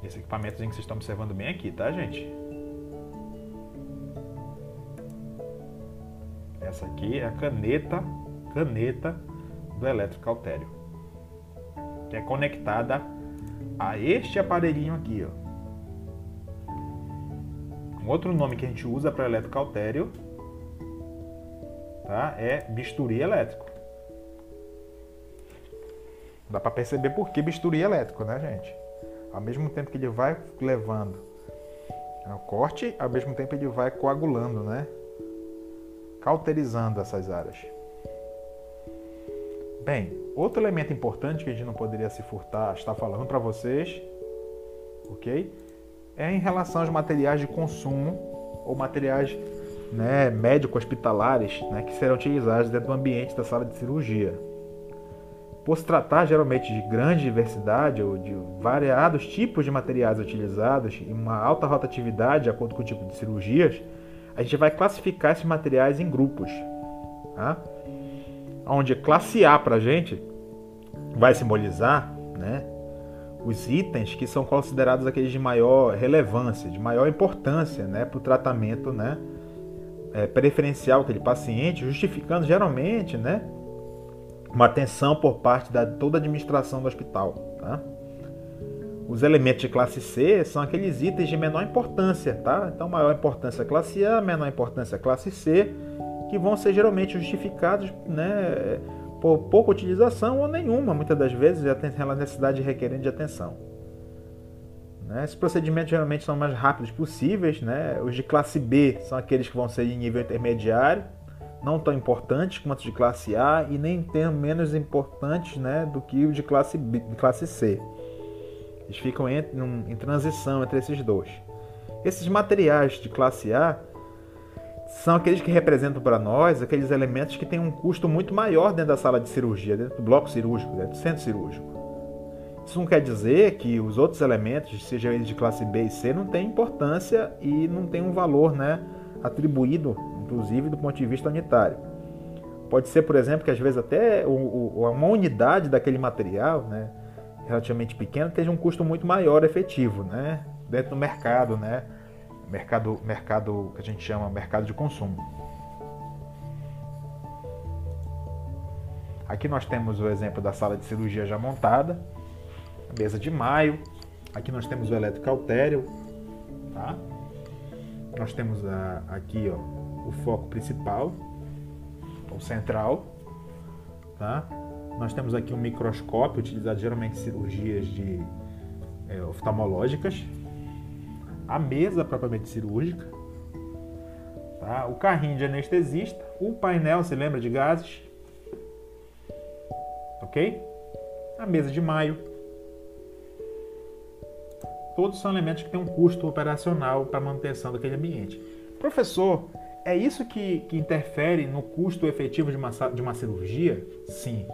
Esse equipamento que vocês estão observando bem aqui, tá, gente? Essa aqui é a caneta, caneta do eletrocautério, que é conectada a este aparelhinho aqui, ó. Um outro nome que a gente usa para eletrocautério tá? é bisturi elétrico. Dá para perceber por que bisturi elétrico, né, gente? Ao mesmo tempo que ele vai levando o corte, ao mesmo tempo ele vai coagulando, né? cauterizando essas áreas. Bem, outro elemento importante que a gente não poderia se furtar estar falando para vocês, ok? É em relação aos materiais de consumo ou materiais né, médico-hospitalares né, que serão utilizados dentro do ambiente da sala de cirurgia. Por se tratar geralmente de grande diversidade ou de variados tipos de materiais utilizados e uma alta rotatividade de acordo com o tipo de cirurgias, a gente vai classificar esses materiais em grupos. Tá? Onde classe A para a gente vai simbolizar né, os itens que são considerados aqueles de maior relevância, de maior importância né, para o tratamento né, é, preferencial daquele paciente, justificando geralmente né, uma atenção por parte da toda a administração do hospital. Tá? Os elementos de classe C são aqueles itens de menor importância, tá? Então, maior importância classe A, menor importância classe C, que vão ser geralmente justificados, né, por pouca utilização ou nenhuma, muitas das vezes, a necessidade requerendo de atenção. Né? Esses procedimentos geralmente são mais rápidos possíveis, né? Os de classe B são aqueles que vão ser em nível intermediário, não tão importantes quanto de classe A e nem tão menos importantes, né, do que os de classe B, de classe C. Eles ficam em, em transição entre esses dois. Esses materiais de classe A são aqueles que representam para nós aqueles elementos que têm um custo muito maior dentro da sala de cirurgia, dentro do bloco cirúrgico, dentro do centro cirúrgico. Isso não quer dizer que os outros elementos, sejam eles de classe B e C, não têm importância e não têm um valor né, atribuído, inclusive do ponto de vista unitário. Pode ser, por exemplo, que às vezes até uma unidade daquele material, né, relativamente pequeno, tenha um custo muito maior efetivo, né? Dentro do mercado, né? mercado, mercado que a gente chama mercado de consumo. Aqui nós temos o exemplo da sala de cirurgia já montada, mesa de maio. Aqui nós temos o eletrocautério, tá? Nós temos a, aqui ó, o foco principal, o central, tá? Nós temos aqui um microscópio utilizado geralmente em cirurgias de é, oftalmológicas, a mesa propriamente cirúrgica, tá? o carrinho de anestesista, o painel, se lembra de gases, ok? A mesa de maio. Todos são elementos que têm um custo operacional para manutenção daquele ambiente. Professor, é isso que, que interfere no custo efetivo de uma, de uma cirurgia? Sim.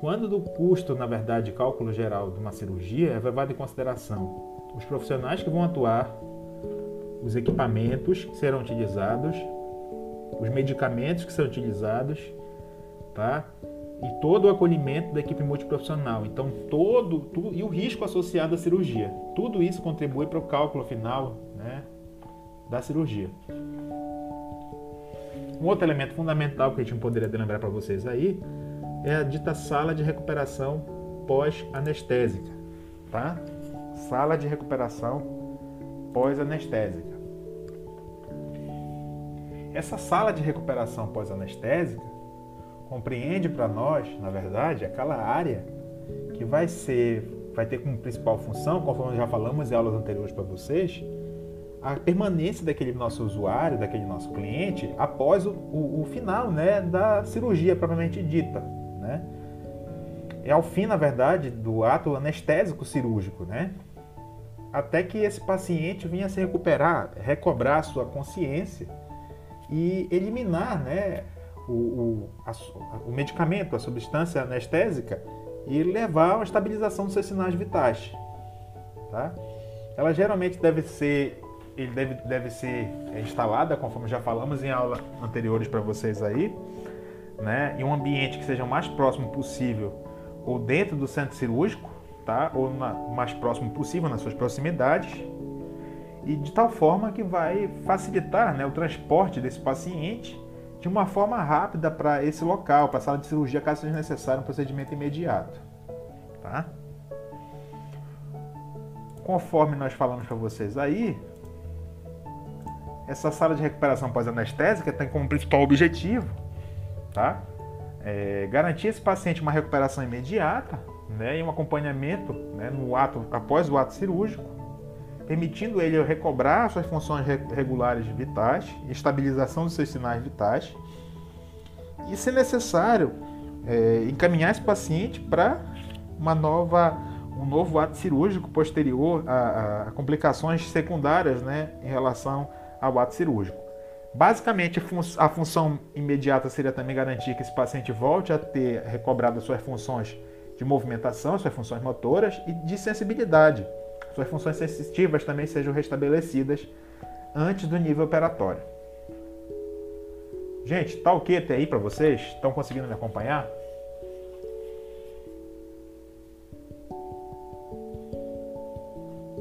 Quando do custo, na verdade, cálculo geral de uma cirurgia, é levado em consideração os profissionais que vão atuar, os equipamentos que serão utilizados, os medicamentos que serão utilizados, tá? E todo o acolhimento da equipe multiprofissional. Então, todo, tudo, e o risco associado à cirurgia. Tudo isso contribui para o cálculo final né, da cirurgia. Um outro elemento fundamental que a gente poderia lembrar para vocês aí é a dita sala de recuperação pós-anestésica, tá? Sala de recuperação pós-anestésica. Essa sala de recuperação pós-anestésica compreende para nós, na verdade, aquela área que vai ser, vai ter como principal função, conforme já falamos em aulas anteriores para vocês, a permanência daquele nosso usuário, daquele nosso cliente, após o, o, o final né, da cirurgia propriamente dita né? É ao fim, na verdade, do ato anestésico cirúrgico, né? Até que esse paciente venha se recuperar, recobrar sua consciência e eliminar, né, o, o, a, o medicamento, a substância anestésica e levar a uma estabilização dos seus sinais vitais, tá? Ela geralmente deve ser ele deve, deve ser instalada, conforme já falamos em aulas anteriores para vocês aí, né, em um ambiente que seja o mais próximo possível, ou dentro do centro cirúrgico, tá, ou na, mais próximo possível nas suas proximidades, e de tal forma que vai facilitar né, o transporte desse paciente de uma forma rápida para esse local, para a sala de cirurgia, caso seja necessário um procedimento imediato. Tá? Conforme nós falamos para vocês aí, essa sala de recuperação pós-anestésica tem como principal objetivo tá? É, garantir esse paciente uma recuperação imediata né, e um acompanhamento né, no ato, após o ato cirúrgico, permitindo ele recobrar suas funções regulares vitais, estabilização dos seus sinais vitais e, se necessário, é, encaminhar esse paciente para uma nova, um novo ato cirúrgico posterior a, a complicações secundárias né, em relação ao ato cirúrgico. Basicamente, a função imediata seria também garantir que esse paciente volte a ter recobrado suas funções de movimentação, suas funções motoras e de sensibilidade. Suas funções sensitivas também sejam restabelecidas antes do nível operatório. Gente, tá ok até aí para vocês? Estão conseguindo me acompanhar?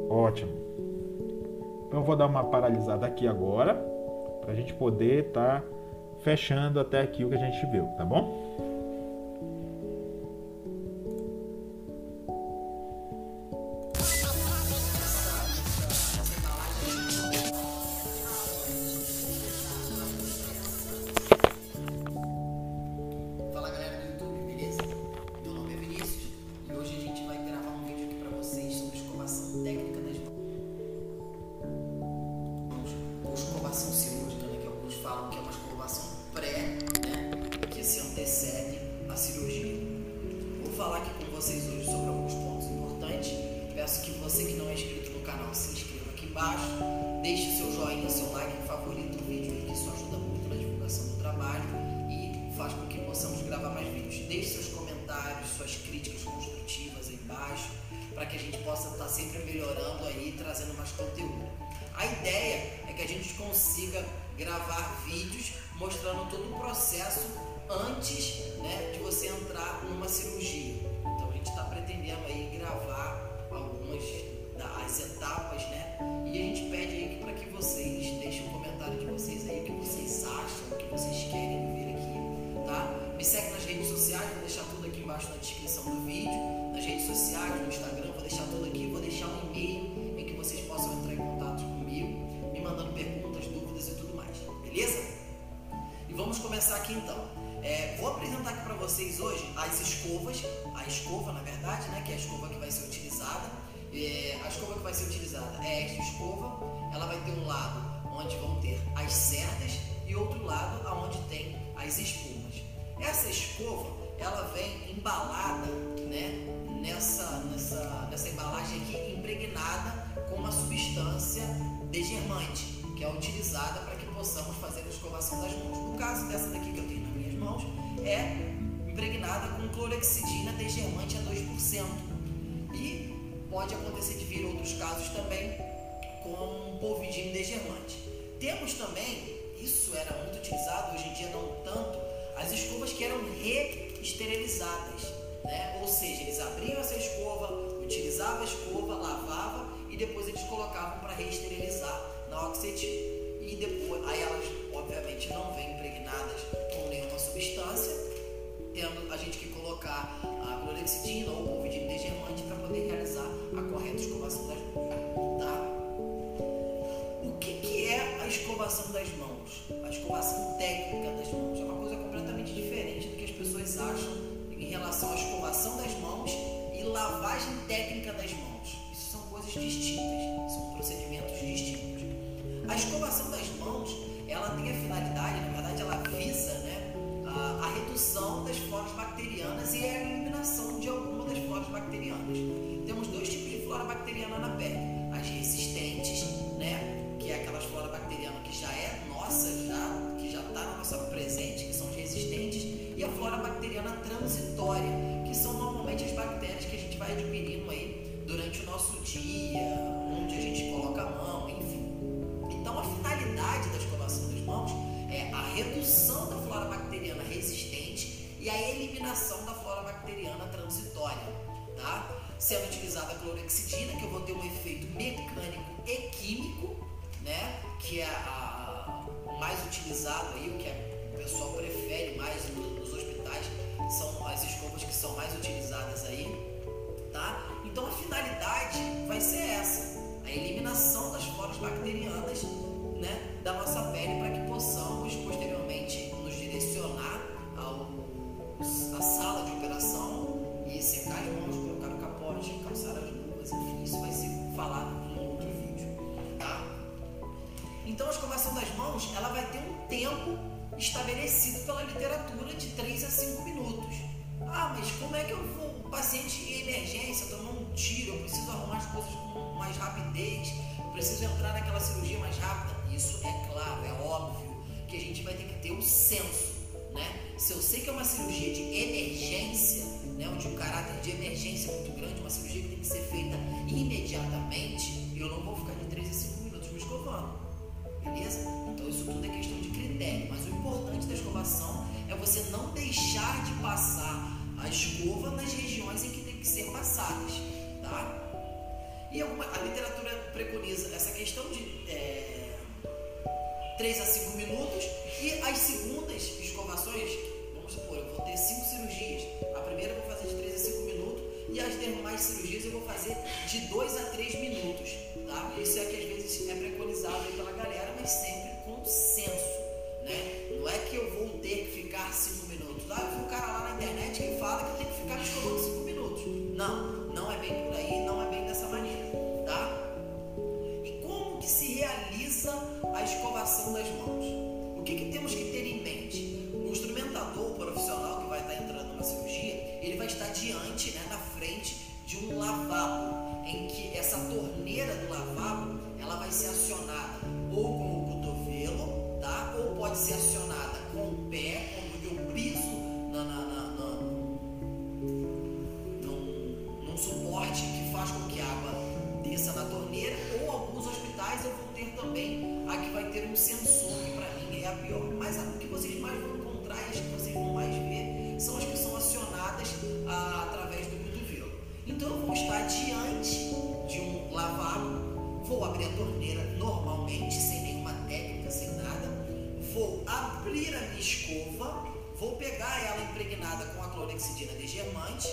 Ótimo. Então eu vou dar uma paralisada aqui agora para a gente poder estar tá fechando até aqui o que a gente viu, tá bom? Escova, ela vai ter um lado onde vão ter as cerdas e outro lado aonde tem as espumas. Essa escova, ela vem embalada, né, nessa, nessa, nessa embalagem aqui, impregnada com uma substância degermante, que é utilizada para que possamos fazer a escovação das mãos. No caso dessa daqui que eu tenho nas minhas mãos, é impregnada com clorexidina degermante a 2%. E pode acontecer de vir outros casos também com polvidine degermante. Temos também, isso era muito utilizado, hoje em dia não tanto, as escovas que eram reesterilizadas. Né? Ou seja, eles abriam essa escova, utilizavam a escova, lavavam e depois eles colocavam para reesterilizar na oxetina. E depois, aí elas obviamente não vêm impregnadas com nenhuma substância, tendo a gente que colocar a clorexidina ou o polvidine degermante para poder realizar a correta escovação das mãos. Que, que é a escovação das mãos? A escovação técnica das mãos é uma coisa completamente diferente do que as pessoas acham em relação à escovação das mãos e lavagem técnica das mãos. Isso são coisas distintas, são procedimentos distintos. A escovação das mãos, ela tem a finalidade, na verdade, ela visa né, a, a redução das floras bacterianas e a eliminação de alguma das floras bacterianas. Temos dois tipos de flora bacteriana na pele: as resistentes, é aquelas flora bacteriana que já é nossa, já, que já está na nossa presente, que são resistentes, e a flora bacteriana transitória, que são normalmente as bactérias que a gente vai adquirindo aí durante o nosso dia, onde a gente coloca a mão, enfim. Então, a finalidade da escovação das mãos é a redução da flora bacteriana resistente e a eliminação da flora bacteriana transitória, tá? Sendo utilizada a clorexidina, que eu vou ter um efeito mecânico e químico, né? Que é a, mais utilizado aí, o que o pessoal prefere mais nos hospitais, são as escovas que são mais utilizadas aí, tá? Então a finalidade vai ser essa, a eliminação das floras bacterianas pela literatura de 3 a 5 minutos. Ah, mas como é que eu vou? O paciente em emergência tomou um tiro, eu preciso arrumar as coisas com mais rapidez, preciso entrar naquela cirurgia mais rápida. Isso é claro, é óbvio que a gente vai ter que ter o um senso, né? Se eu sei que é uma cirurgia de emergência, né, onde o caráter de emergência é muito grande, uma cirurgia que tem que ser feita imediatamente, eu não vou ficar Beleza? Então isso tudo é questão de critério, mas o importante da escovação é você não deixar de passar a escova nas regiões em que tem que ser passadas, tá? E alguma, a literatura preconiza essa questão de é, 3 a 5 minutos e as segundas escovações, vamos supor, eu vou ter 5 cirurgias. A primeira eu vou fazer de 3 a 5 minutos e as demais cirurgias eu vou fazer de 2 a 3 minutos, tá? Isso é que às vezes é preconizado pela galera, mas sempre com senso, né? Não é que eu vou ter que ficar 5 minutos. Ah, eu vi um cara lá na internet que fala que tem que ficar escovando 5 minutos. Não, não é bem por aí, não é bem dessa maneira, tá? E como que se realiza a escovação das mãos? O que, que temos que ter em mente? O instrumentador, o profissional que vai estar entrando numa cirurgia, ele vai estar diante, né, na frente de um lavabo, em que essa torneira do lavabo, ela vai ser acionada ou com o cotovelo, tá? Ou pode ser acionada com o pé, quando eu piso na, na, na, na num, num suporte que faz com que a água desça na torneira, ou alguns hospitais eu vou ter também a que vai ter um sensor, que para mim é a pior. Mas a que vocês mais vão encontrar e as que vocês vão mais ver são as que são acionadas ah, através do. Então vou estar diante de um lavabo, vou abrir a torneira normalmente, sem nenhuma técnica, sem nada, vou abrir a minha escova, vou pegar ela impregnada com a clorexidina degermante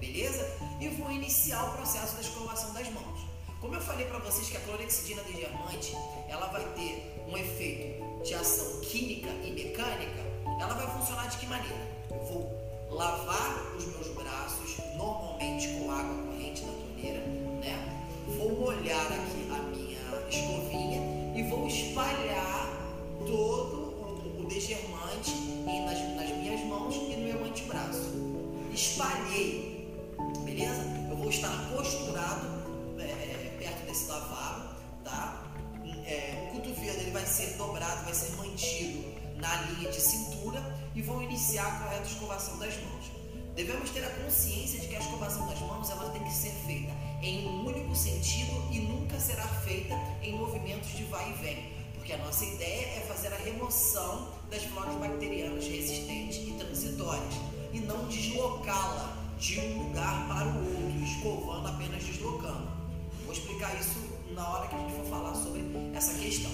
beleza? E vou iniciar o processo da escovação das mãos. Como eu falei para vocês que a clorexidina desgermante, ela vai ter um efeito de ação química e mecânica, ela vai funcionar de que maneira? Eu vou lavar os meus braços normalmente com água corrente da torneira, né? Vou molhar aqui a minha escovinha e vou espalhar todo o, desgermante nas, nas minhas mãos e no meu antebraço. Espalhei, beleza? Eu vou estar posturado é, perto desse lavabo, tá? É, o cotovelo ele vai ser dobrado, vai ser mantido na linha de cintura e vou iniciar a correta escovação das mãos. Devemos ter a consciência de que a escovação das mãos ela tem que ser feita em um único sentido e nunca será feita em movimentos de vai e vem, porque a nossa ideia é fazer a remoção das floras bacterianas resistentes e transitórias e não deslocá-la de um lugar para o outro, escovando apenas deslocando. Vou explicar isso na hora que a gente for falar sobre essa questão.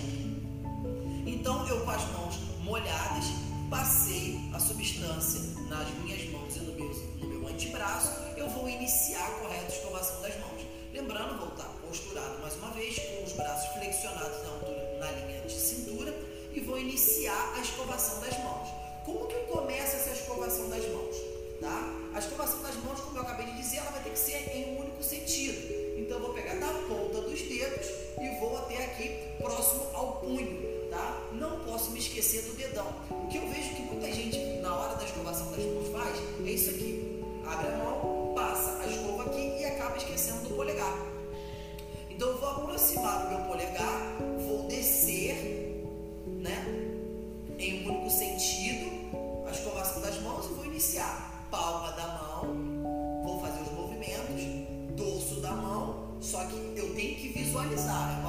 Então eu com as mãos molhadas passei a substância nas minhas mãos e no meu, no meu antebraço, eu vou iniciar a correta escovação das mãos. Lembrando, vou estar posturado mais uma vez, com os braços flexionados na, altura, na linha de cintura e vou iniciar a escovação das mãos. Como que começa essa escovação das mãos? Tá? A escovação das mãos, como eu acabei de dizer, ela vai ter que ser em um único sentido. Então eu vou pegar da ponta dos dedos e vou até aqui próximo ao punho tá? Não posso me esquecer do dedão. O que eu vejo que muita gente, na hora da escovação das mãos, faz é isso aqui. Abre a mão, passa a escova aqui e acaba esquecendo do polegar. Então eu vou aproximar o meu polegar, vou descer, né? Em um único sentido, a escovação das mãos e vou iniciar. Palma da mão, vou fazer os movimentos, dorso da mão, só que eu tenho que visualizar.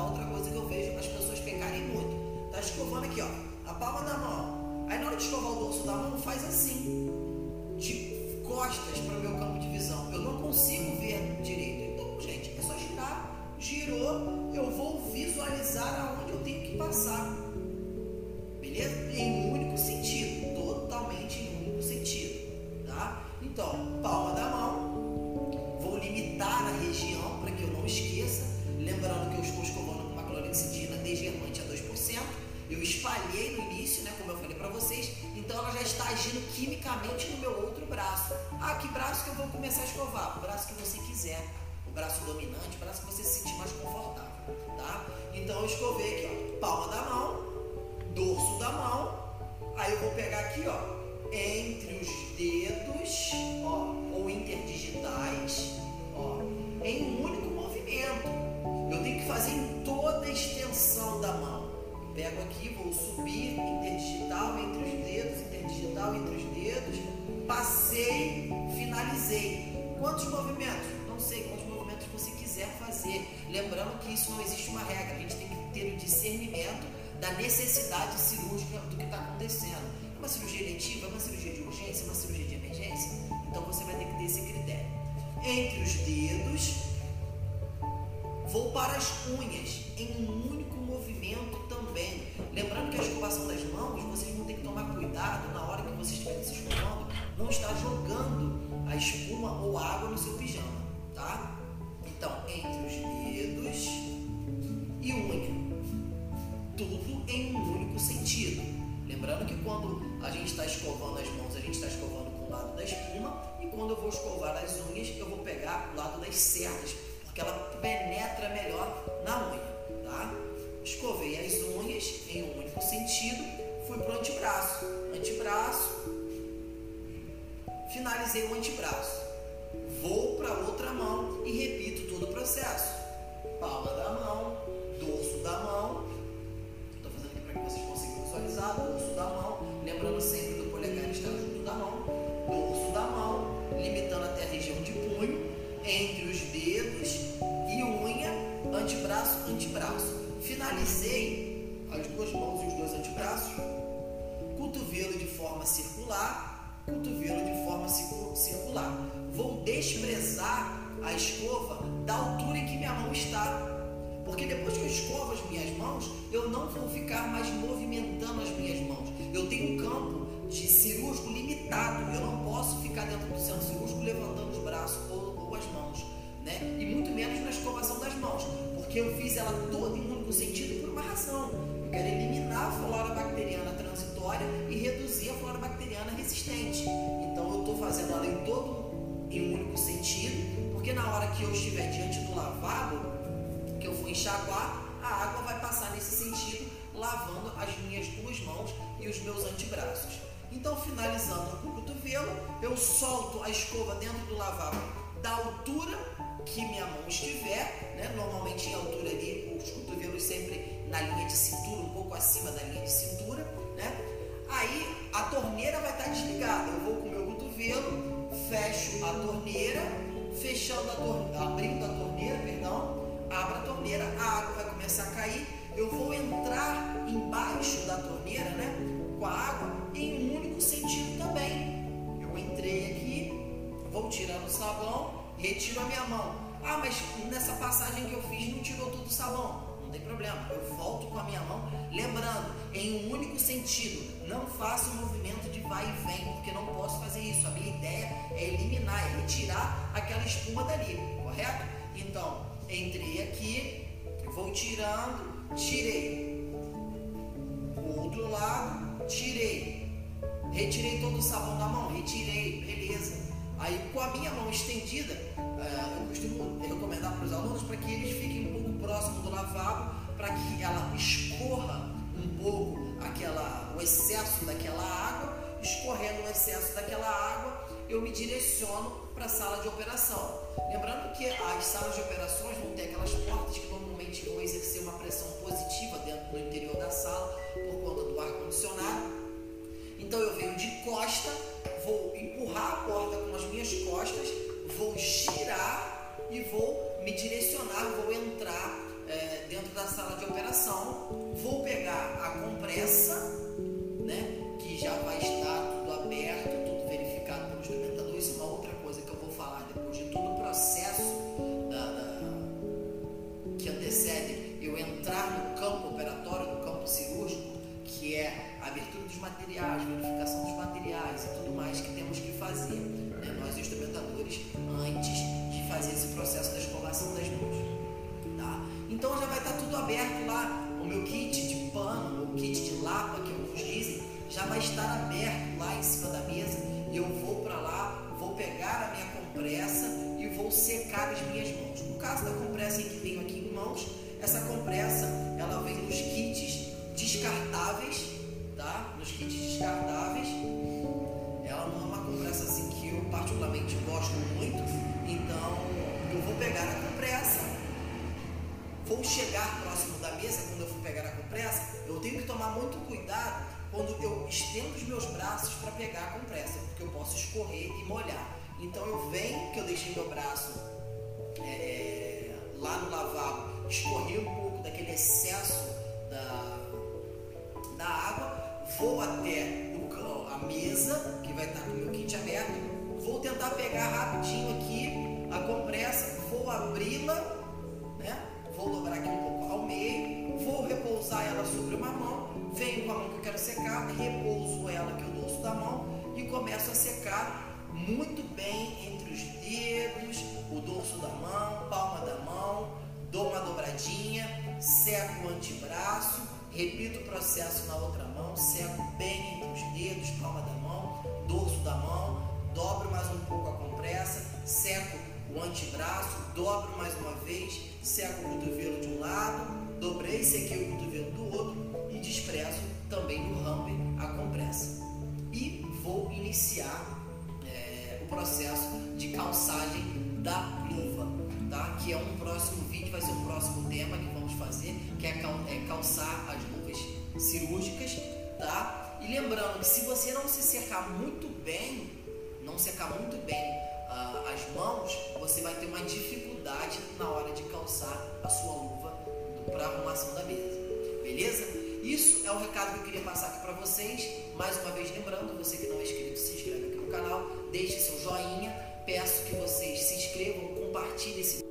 Aqui, ó. A palma da mão. Aí na hora de escovar o dorso da mão, faz assim. De costas para o meu campo de visão. Eu não consigo ver direito. Então, gente, é só girar. Girou, eu vou visualizar aonde eu tenho que passar. Beleza? Em um único sentido. Totalmente em um único sentido. Tá? Então, palma da mão. Vou limitar a região para que eu não esqueça. Lembrando que eu estou escovando com uma clorexidina 2% eu espalhei no início, né, como eu falei para vocês, então ela já está agindo quimicamente no meu outro braço. Ah, que braço que eu vou começar a escovar? O braço que você quiser, o braço dominante, o braço que você se sentir mais confortável, tá? Então eu escovei aqui, ó, palma da mão, dorso da mão, aí eu vou pegar aqui, ó, entre os dedos, ó, ou interdigitais, ó, em um único movimento. Eu tenho que fazer em toda a extensão da mão. Pego aqui, vou subir, interdigital entre os dedos, interdigital entre os dedos, passei, finalizei. Quantos movimentos? Não sei quantos movimentos você quiser fazer. Lembrando que isso não existe uma regra, a gente tem que ter o discernimento da necessidade cirúrgica do que está acontecendo. É uma cirurgia eletiva, é uma cirurgia de urgência, é uma cirurgia de emergência? Então você vai ter que ter esse critério. Entre os dedos, vou para as unhas em um único movimento Lembrando que a escovação das mãos, vocês vão ter que tomar cuidado na hora que vocês estiverem se escovando, não estar jogando a espuma ou água no seu pijama, tá? Então, entre os dedos e unha. Tudo em um único sentido. Lembrando que quando a gente está escovando as mãos, a gente está escovando com o lado da espuma, e quando eu vou escovar as unhas, eu vou pegar o lado das cerdas, porque ela penetra melhor na unha, tá? Escovei as unhas em um único sentido, fui para o antebraço. Antebraço, finalizei o antebraço. Vou para outra mão e repito todo o processo. Palma da mão, dorso da mão. Estou fazendo aqui para que vocês consigam visualizar. Dorso da mão, lembrando sempre do polegar estar junto da mão. Dorso da mão, limitando até a região de punho, entre os dedos e unha, antebraço, antebraço Finalizei as duas mãos e os dois antebraços, cotovelo de forma circular, cotovelo de forma circular. Vou desprezar a escova da altura em que minha mão está. Porque depois que eu escovo as minhas mãos, eu não vou ficar mais movimentando as minhas mãos. Eu tenho um campo de cirúrgico limitado. Eu não posso ficar dentro do centro cirúrgico levantando os braços ou, ou as mãos, né? E muito menos na escovação das mãos, porque eu fiz ela toda em único sentido por uma razão. Eu quero eliminar a flora bacteriana transitória e reduzir a flora bacteriana resistente. Então eu estou fazendo ela em todo em um único sentido, porque na hora que eu estiver diante do lavabo, que eu for enxaguar, a água vai passar nesse sentido, lavando as minhas duas mãos e os meus antebraços. Então, finalizando com o cotovelo, eu solto a escova dentro do lavabo da altura que minha mão estiver, né? normalmente em altura ali, os cotovelos sempre na linha de cintura, um pouco acima da linha de cintura. Né? Aí a torneira vai estar desligada. Eu vou com o meu cotovelo, fecho a torneira, fechando a torneira, abrindo a torneira, perdão, abro a torneira, a água vai começar a cair. Eu vou entrar embaixo da torneira, né? Com a água em um único sentido também. Eu entrei aqui, vou tirando o sabão, retiro a minha mão. Ah, mas nessa passagem que eu fiz não tirou todo o sabão. Não tem problema, eu volto com a minha mão, lembrando, em um único sentido. Não faço movimento de vai e vem, porque não posso fazer isso. A minha ideia é eliminar, é retirar aquela espuma dali, correto? Então, entrei aqui, vou tirando, tirei. O outro lado, tirei. Retirei todo o sabão da mão, retirei, beleza. Aí com a minha mão estendida, eu costumo recomendar para os alunos para que eles fiquem um pouco próximo do lavabo, para que ela escorra um pouco aquela, o excesso daquela água, escorrendo o excesso daquela água, eu me direciono para a sala de operação. Lembrando que as salas de operações vão ter aquelas portas que normalmente vão exercer uma pressão positiva dentro do interior da sala por conta do ar condicionado. Então eu venho de costa, vou empurrar a porta com as minhas costas, vou girar e vou me direcionar, vou entrar é, dentro da sala de operação, vou pegar a compressa, né, que já vai estar tudo aberto, tudo verificado pelo experimentador. Isso é uma outra coisa que eu vou falar depois de todo o processo da, da, que antecede eu entrar no campo operatório, no campo cirúrgico, que é a abertura dos materiais, verificação dos materiais e tudo mais que temos que fazer, nós instrumentadores, antes de fazer esse processo da escovação das mãos. Tá? Então já vai estar tudo aberto lá. O meu kit de pano, o kit de lapa, que alguns dizem, já vai estar aberto lá em cima da mesa. Eu vou para lá, vou pegar a minha compressa e vou secar as minhas mãos. No caso da compressa que tenho aqui em mãos, essa compressa ela vem nos kits descartáveis, tá? Nos kits descartáveis. Ela não é uma compressa assim que eu particularmente gosto muito, então eu vou pegar a compressa vou chegar próximo da mesa, quando eu for pegar a compressa, eu tenho que tomar muito cuidado quando eu estendo os meus braços para pegar a compressa, porque eu posso escorrer e molhar. Então eu venho, que eu deixei meu braço é, lá no lavabo, escorri um pouco daquele excesso da, da água, vou até o, a mesa, que vai estar com meu kit aberto, vou tentar pegar rapidinho aqui a compressa, vou abri-la, né? vou dobrar aqui um pouco ao meio, vou repousar ela sobre uma mão, venho com a mão que eu quero secar, repouso ela é o dorso da mão e começo a secar muito bem entre os dedos, o dorso da mão, palma da mão, dou uma dobradinha, seco o antebraço, repito o processo na outra mão, seco bem entre os dedos, palma da mão, dorso da mão, dobro mais um pouco a compressa, seco o antebraço, dobro mais uma vez, seco o cotovelo de um lado, dobrei, sequei o cotovelo do outro e desprezo também no ramper a compressa. E vou iniciar é, o processo de calçagem da luva, tá? que é um próximo vídeo, vai ser o próximo tema que vamos fazer, que é, é calçar as luvas cirúrgicas. Tá? E lembrando que se você não se secar muito bem, não secar muito bem uh, as mãos, você vai ter uma dificuldade na hora de calçar a sua luva para arrumação da mesa. Beleza? Isso é o recado que eu queria passar aqui para vocês. Mais uma vez lembrando, você que não é inscrito, se inscreve aqui no canal, deixe seu joinha. Peço que vocês se inscrevam, compartilhem esse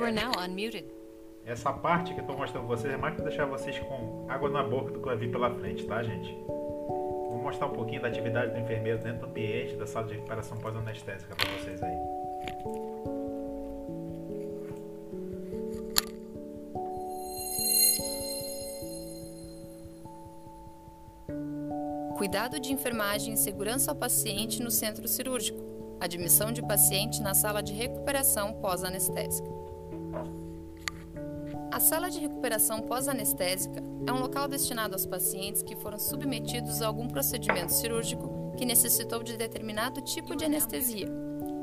You are now unmuted. Essa parte que eu estou mostrando vocês é mais para deixar vocês com água na boca do que vai vir pela frente, tá, gente? Vou mostrar um pouquinho da atividade do enfermeiro dentro do ambiente da sala de recuperação pós-anestésica para vocês aí. Cuidado de enfermagem e segurança ao paciente no centro cirúrgico. Admissão de paciente na sala de recuperação pós-anestésica. A sala de recuperação pós-anestésica é um local destinado aos pacientes que foram submetidos a algum procedimento cirúrgico que necessitou de determinado tipo de anestesia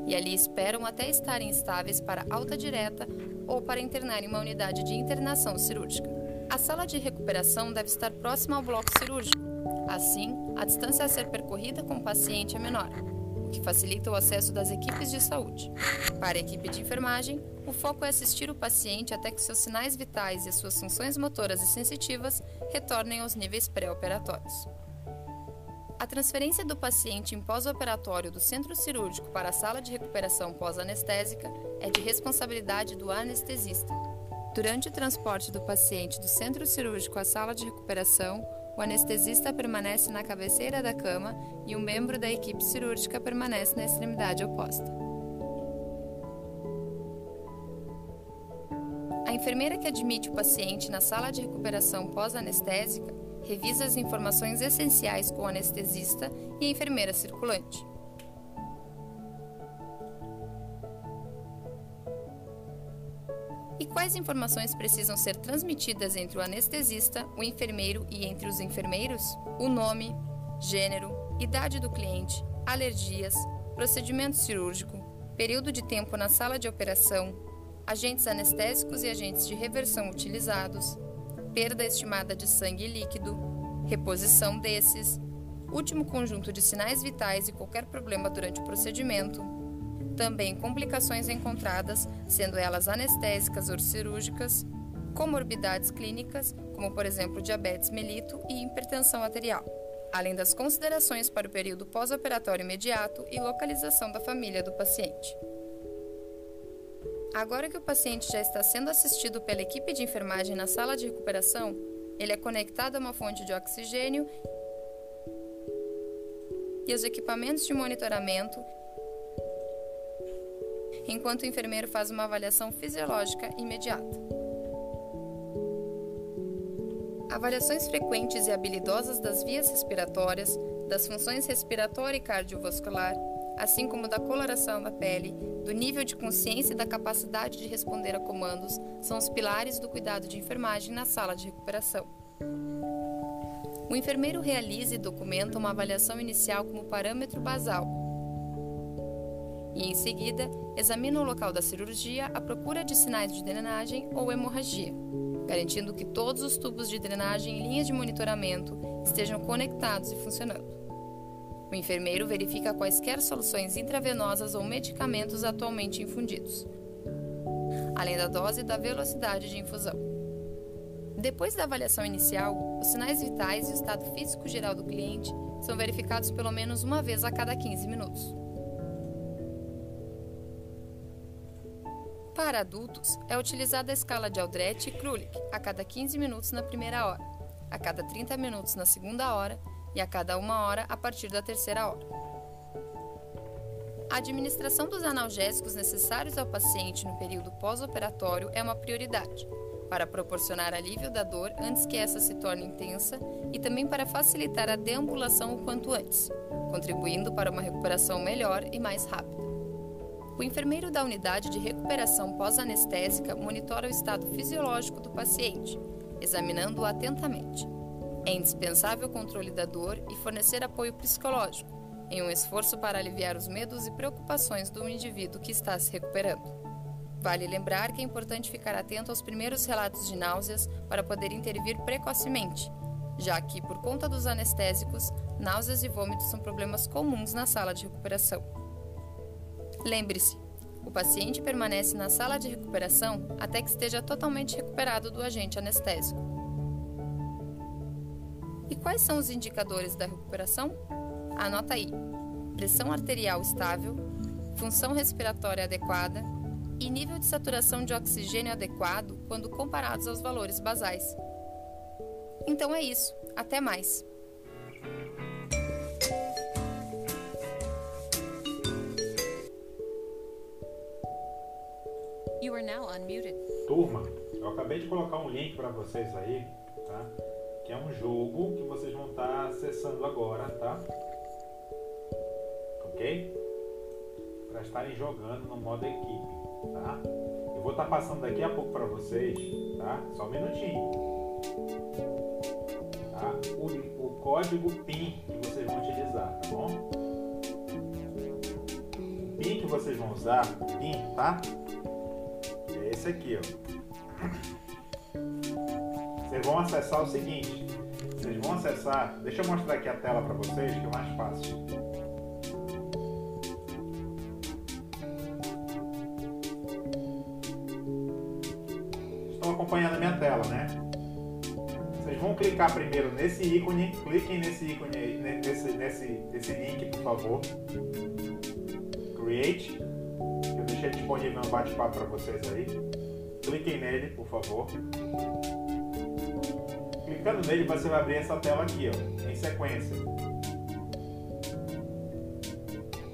e ali esperam até estarem estáveis para alta direta ou para internar em uma unidade de internação cirúrgica. A sala de recuperação deve estar próxima ao bloco cirúrgico. Assim, a distância a ser percorrida com o paciente é menor, o que facilita o acesso das equipes de saúde. Para a equipe de enfermagem, o foco é assistir o paciente até que seus sinais vitais e suas funções motoras e sensitivas retornem aos níveis pré-operatórios. A transferência do paciente em pós-operatório do centro cirúrgico para a sala de recuperação pós-anestésica é de responsabilidade do anestesista. Durante o transporte do paciente do centro cirúrgico à sala de recuperação, o anestesista permanece na cabeceira da cama e um membro da equipe cirúrgica permanece na extremidade oposta. Enfermeira que admite o paciente na sala de recuperação pós-anestésica revisa as informações essenciais com o anestesista e a enfermeira circulante. E quais informações precisam ser transmitidas entre o anestesista, o enfermeiro e entre os enfermeiros? O nome, gênero, idade do cliente, alergias, procedimento cirúrgico, período de tempo na sala de operação, agentes anestésicos e agentes de reversão utilizados, perda estimada de sangue líquido, reposição desses, último conjunto de sinais vitais e qualquer problema durante o procedimento, também complicações encontradas, sendo elas anestésicas ou cirúrgicas, comorbidades clínicas, como por exemplo diabetes melito e hipertensão arterial, além das considerações para o período pós-operatório imediato e localização da família do paciente. Agora que o paciente já está sendo assistido pela equipe de enfermagem na sala de recuperação, ele é conectado a uma fonte de oxigênio e os equipamentos de monitoramento enquanto o enfermeiro faz uma avaliação fisiológica imediata. Avaliações frequentes e habilidosas das vias respiratórias, das funções respiratória e cardiovascular, assim como da coloração da pele, do nível de consciência e da capacidade de responder a comandos, são os pilares do cuidado de enfermagem na sala de recuperação. O enfermeiro realiza e documenta uma avaliação inicial como parâmetro basal, e, em seguida, examina o local da cirurgia à procura de sinais de drenagem ou hemorragia, garantindo que todos os tubos de drenagem e linhas de monitoramento estejam conectados e funcionando. O enfermeiro verifica quaisquer soluções intravenosas ou medicamentos atualmente infundidos, além da dose e da velocidade de infusão. Depois da avaliação inicial, os sinais vitais e o estado físico geral do cliente são verificados pelo menos uma vez a cada 15 minutos. Para adultos, é utilizada a escala de Aldrete e Krulik a cada 15 minutos na primeira hora, a cada 30 minutos na segunda hora e a cada uma hora a partir da terceira hora. A administração dos analgésicos necessários ao paciente no período pós-operatório é uma prioridade, para proporcionar alívio da dor antes que essa se torne intensa e também para facilitar a deambulação o quanto antes, contribuindo para uma recuperação melhor e mais rápida. O enfermeiro da unidade de recuperação pós-anestésica monitora o estado fisiológico do paciente, examinando-o atentamente. É indispensável o controle da dor e fornecer apoio psicológico, em um esforço para aliviar os medos e preocupações do indivíduo que está se recuperando. Vale lembrar que é importante ficar atento aos primeiros relatos de náuseas para poder intervir precocemente, já que, por conta dos anestésicos, náuseas e vômitos são problemas comuns na sala de recuperação. Lembre-se, o paciente permanece na sala de recuperação até que esteja totalmente recuperado do agente anestésico. E quais são os indicadores da recuperação? Anota aí: pressão arterial estável, função respiratória adequada, e nível de saturação de oxigênio adequado quando comparados aos valores basais. Então é isso. Até mais! You are now unmuted. Turma, eu acabei de colocar um link para vocês aí, tá? Que é um jogo que vocês vão estar tá acessando agora, tá? Ok? Para estarem jogando no modo equipe, tá? Eu vou estar tá passando daqui a pouco para vocês, tá? Só um minutinho. Tá? O, o código PIN que vocês vão utilizar, tá bom? O PIN que vocês vão usar, PIN, tá? esse aqui, ó. Vocês vão acessar o seguinte. Vocês vão acessar. Deixa eu mostrar aqui a tela para vocês, que é mais fácil. Estão acompanhando a minha tela, né? Vocês vão clicar primeiro nesse ícone, cliquem nesse ícone aí, nesse, nesse, nesse link, por favor. Create deixei disponível no bate-papo para vocês aí. Cliquem nele, por favor. Clicando nele, você vai abrir essa tela aqui, ó, em sequência.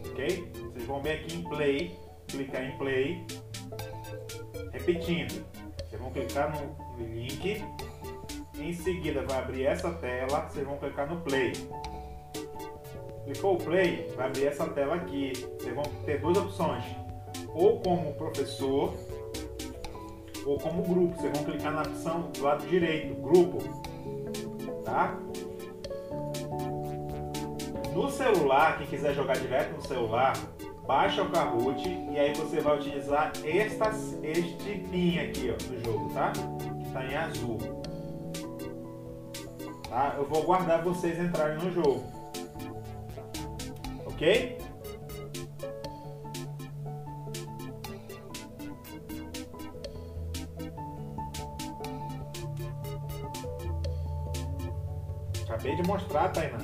Ok? Vocês vão ver aqui em Play, clicar em Play. Repetindo, vocês vão clicar no link. Em seguida, vai abrir essa tela. Vocês vão clicar no Play. Clicou o Play, vai abrir essa tela aqui. Vocês vão ter duas opções ou como professor ou como grupo. Vocês vão clicar na opção do lado direito, grupo. Tá? No celular, quem quiser jogar direto no celular, baixa o Kahoot e aí você vai utilizar esta, este pin aqui ó, do jogo, tá? Que está em azul. Tá? Eu vou guardar vocês entrarem no jogo. Ok? Acabei de mostrar, Tainá.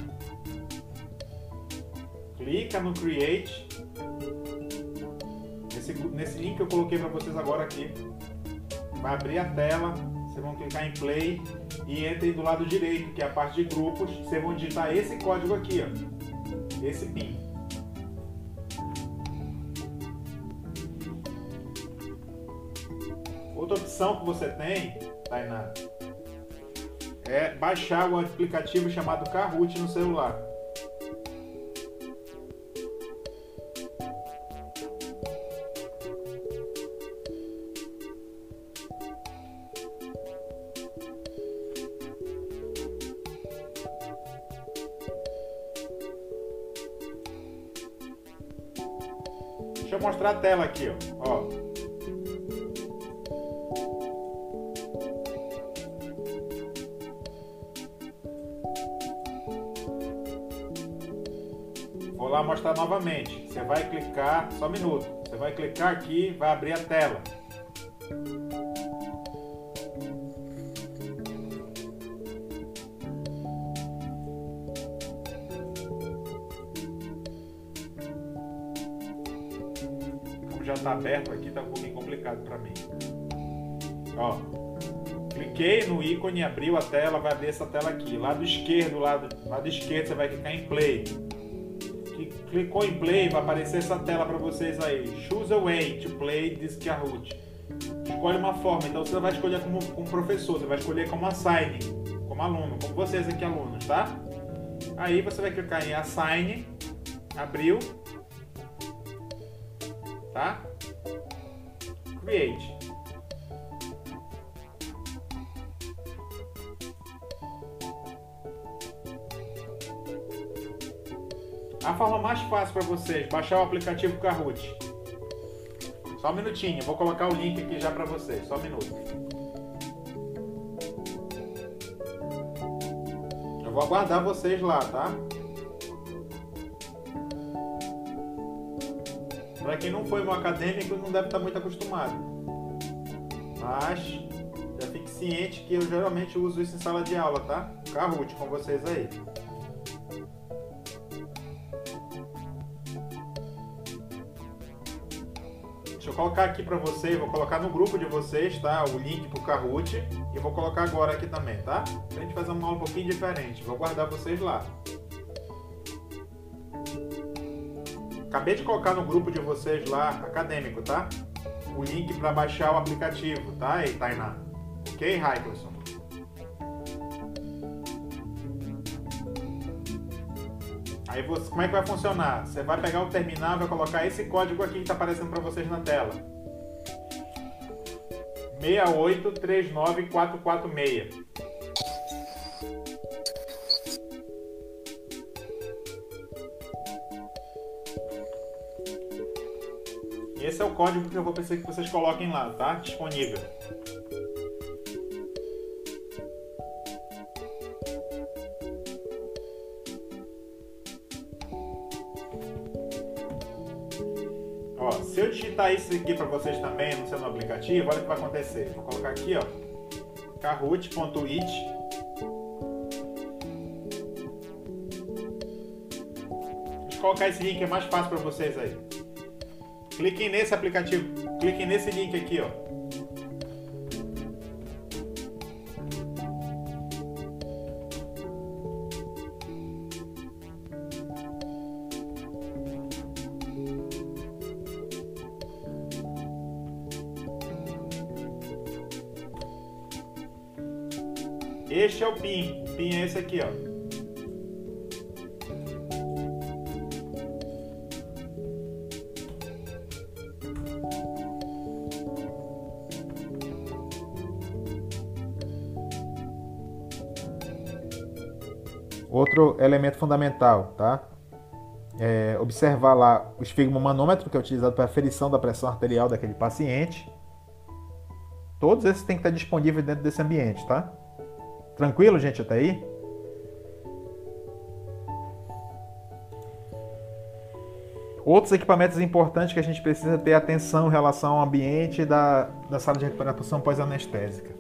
Clica no Create. Nesse, nesse link que eu coloquei para vocês agora aqui. Vai abrir a tela. Vocês vão clicar em Play e entrem do lado direito, que é a parte de grupos. Vocês vão digitar esse código aqui, ó. Esse PIN. Outra opção que você tem, Tainá, é baixar o aplicativo chamado Kahoot no celular. Deixa eu mostrar a tela aqui, ó. Vai clicar, só um minuto. Você vai clicar aqui, vai abrir a tela. Como já está aberto aqui, está um pouquinho complicado para mim. Ó, cliquei no ícone, abriu a tela, vai abrir essa tela aqui. Lado esquerdo, lado, lado esquerdo, você vai clicar em play clicou em play, vai aparecer essa tela para vocês aí. Choose a way to play this Kahoot. Escolhe uma forma, então você vai escolher como, como professor, você vai escolher como assign, como aluno, como vocês aqui alunos, tá? Aí você vai clicar em assign, abriu, tá? Create. A forma mais fácil para vocês, baixar o aplicativo Kahoot. Só um minutinho, vou colocar o link aqui já para vocês, só um minuto. Eu vou aguardar vocês lá, tá? Para quem não foi um acadêmico, não deve estar muito acostumado. Mas já fique ciente que eu geralmente uso isso em sala de aula, tá? Kahoot com vocês aí. Colocar aqui para vocês, vou colocar no grupo de vocês, tá? O link pro Kahoot e vou colocar agora aqui também, tá? Pra gente fazer uma aula um pouquinho diferente. Vou guardar vocês lá. Acabei de colocar no grupo de vocês lá, acadêmico, tá? O link para baixar o aplicativo, tá? Aí, Tainá. Ok, Raikelson? Aí você, como é que vai funcionar? Você vai pegar o terminal, vai colocar esse código aqui que está aparecendo para vocês na tela. 6839446. Esse é o código que eu vou precisar que vocês coloquem lá, tá? Disponível. Isso aqui para vocês também no seu aplicativo, olha o que vai acontecer. Vou colocar aqui, ó, kahoot.it eu colocar esse link, é mais fácil para vocês aí. Cliquem nesse aplicativo, cliquem nesse link aqui, ó. Tá? É observar lá o esfigmomanômetro, que é utilizado para aferição da pressão arterial daquele paciente. Todos esses têm que estar disponíveis dentro desse ambiente, tá? Tranquilo, gente, até aí? Outros equipamentos importantes que a gente precisa ter atenção em relação ao ambiente da, da sala de recuperação pós-anestésica.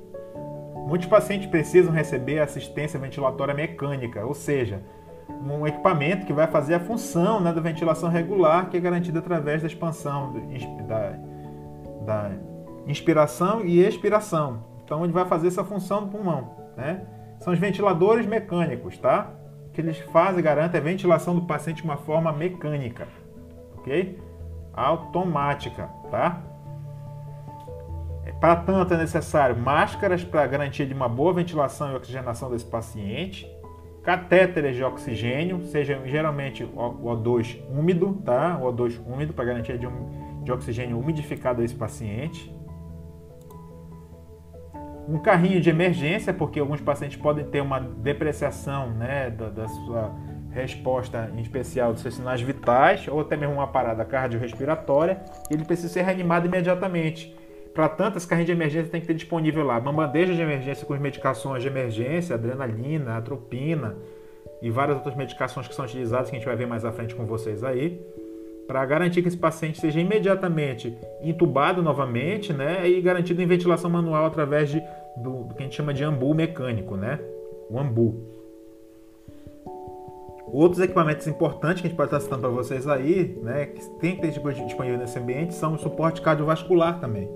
Muitos pacientes precisam receber assistência ventilatória mecânica, ou seja, um equipamento que vai fazer a função né, da ventilação regular que é garantida através da expansão da, da inspiração e expiração. Então, ele vai fazer essa função do pulmão. Né? São os ventiladores mecânicos, tá? O que eles fazem, garantem a ventilação do paciente de uma forma mecânica, ok? Automática, tá? Para tanto, é necessário máscaras para garantia de uma boa ventilação e oxigenação desse paciente, catéteres de oxigênio, seja geralmente o O2 úmido, tá? O O2 úmido para garantia de, um, de oxigênio umidificado a esse paciente. Um carrinho de emergência, porque alguns pacientes podem ter uma depreciação né, da, da sua resposta, em especial dos seus sinais vitais, ou até mesmo uma parada cardiorrespiratória, ele precisa ser reanimado imediatamente. Para tanto, esse carrinho de emergência tem que ter disponível lá uma bandeja de emergência com as medicações de emergência, adrenalina, atropina e várias outras medicações que são utilizadas, que a gente vai ver mais à frente com vocês aí, para garantir que esse paciente seja imediatamente entubado novamente, né, e garantido em ventilação manual através de, do, do que a gente chama de ambu mecânico, né, o ambu. Outros equipamentos importantes que a gente pode estar citando para vocês aí, né, que tem que ter disponível nesse ambiente, são o suporte cardiovascular também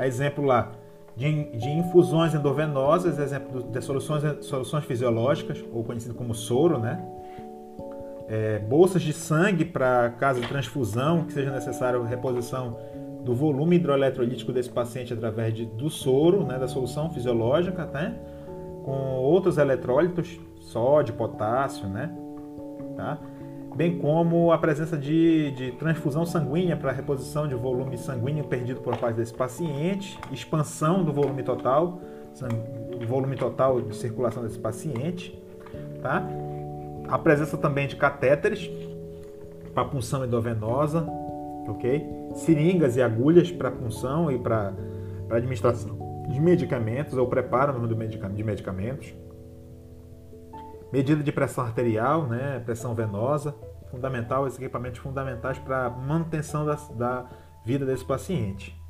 a exemplo lá de, de infusões endovenosas, exemplo de soluções, soluções fisiológicas, ou conhecido como soro, né? É, bolsas de sangue para caso de transfusão, que seja necessário reposição do volume hidroeletrolítico desse paciente através de, do soro, né, da solução fisiológica, né, com outros eletrólitos, sódio, potássio, né, tá? Bem como a presença de, de transfusão sanguínea para reposição de volume sanguíneo perdido por parte desse paciente, expansão do volume total, volume total de circulação desse paciente, tá? A presença também de catéteres para punção endovenosa, ok? Seringas e agulhas para punção e para administração de medicamentos ou preparo de medicamentos Medida de pressão arterial, né, pressão venosa, fundamental, esses equipamentos fundamentais para a manutenção da, da vida desse paciente.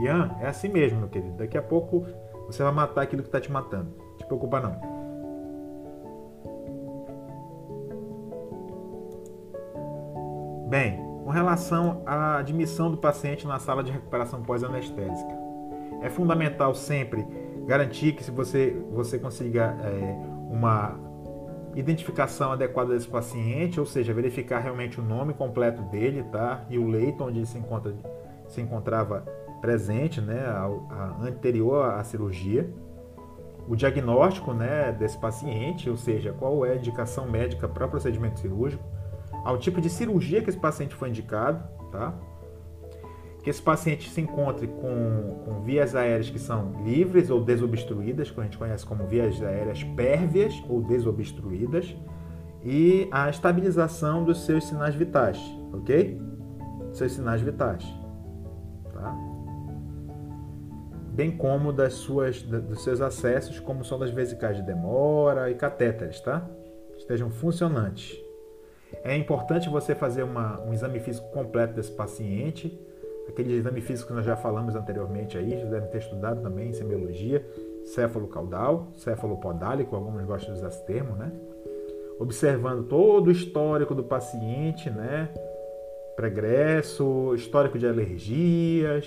Ian, é assim mesmo, meu querido. Daqui a pouco você vai matar aquilo que está te matando. Não te preocupa não. Bem, relação à admissão do paciente na sala de recuperação pós-anestésica. É fundamental sempre garantir que se você, você consiga é, uma identificação adequada desse paciente, ou seja, verificar realmente o nome completo dele, tá? E o leito onde ele se, encontra, se encontrava presente, né? A, a, anterior à cirurgia. O diagnóstico, né, desse paciente, ou seja, qual é a indicação médica para procedimento cirúrgico, ao tipo de cirurgia que esse paciente foi indicado, tá? que esse paciente se encontre com, com, vias aéreas que são livres ou desobstruídas, que a gente conhece como vias aéreas pérvias ou desobstruídas, e a estabilização dos seus sinais vitais, ok? Seus sinais vitais, tá? Bem como das suas, dos seus acessos, como são das vesicais de demora e catéteres, tá? Estejam funcionantes. É importante você fazer uma, um exame físico completo desse paciente, aquele exame físico que nós já falamos anteriormente aí, já devem ter estudado também em semiologia, céfalo caudal, céfalo podálico, alguns gostam de usar esse termo, né? Observando todo o histórico do paciente, né? Pregresso, histórico de alergias,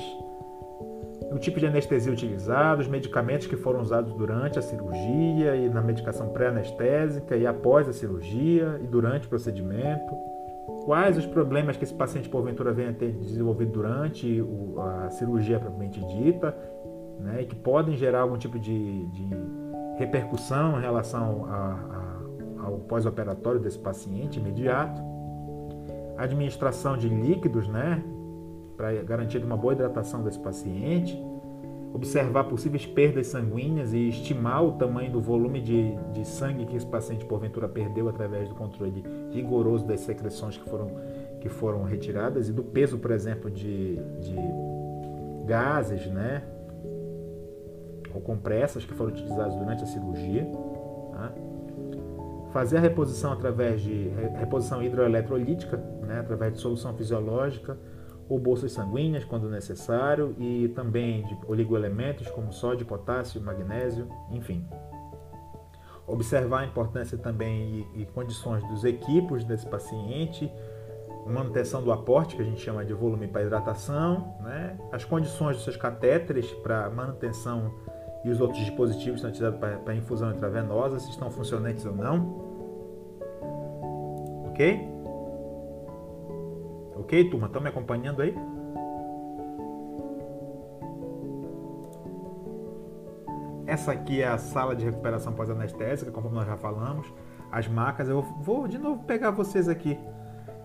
o tipo de anestesia utilizado, os medicamentos que foram usados durante a cirurgia e na medicação pré-anestésica e após a cirurgia e durante o procedimento quais os problemas que esse paciente porventura venha ter desenvolvido durante a cirurgia propriamente dita, né, e que podem gerar algum tipo de, de repercussão em relação a, a, ao pós-operatório desse paciente imediato. Administração de líquidos, né, para garantir uma boa hidratação desse paciente observar possíveis perdas sanguíneas e estimar o tamanho do volume de, de sangue que esse paciente porventura perdeu através do controle rigoroso das secreções que foram, que foram retiradas e do peso, por exemplo, de, de gases, né? Ou compressas que foram utilizadas durante a cirurgia. Tá? Fazer a reposição através de reposição hidroeletrolítica, né? através de solução fisiológica ou bolsas sanguíneas quando necessário e também de oligoelementos como sódio, potássio, magnésio, enfim. Observar a importância também e, e condições dos equipos desse paciente, manutenção do aporte, que a gente chama de volume para hidratação, né? as condições dos seus catéteres para manutenção e os outros dispositivos são utilizados para infusão intravenosa, se estão funcionantes ou não. Ok? Ok, turma? Estão me acompanhando aí? Essa aqui é a sala de recuperação pós-anestésica, conforme nós já falamos. As macas, eu vou de novo pegar vocês aqui.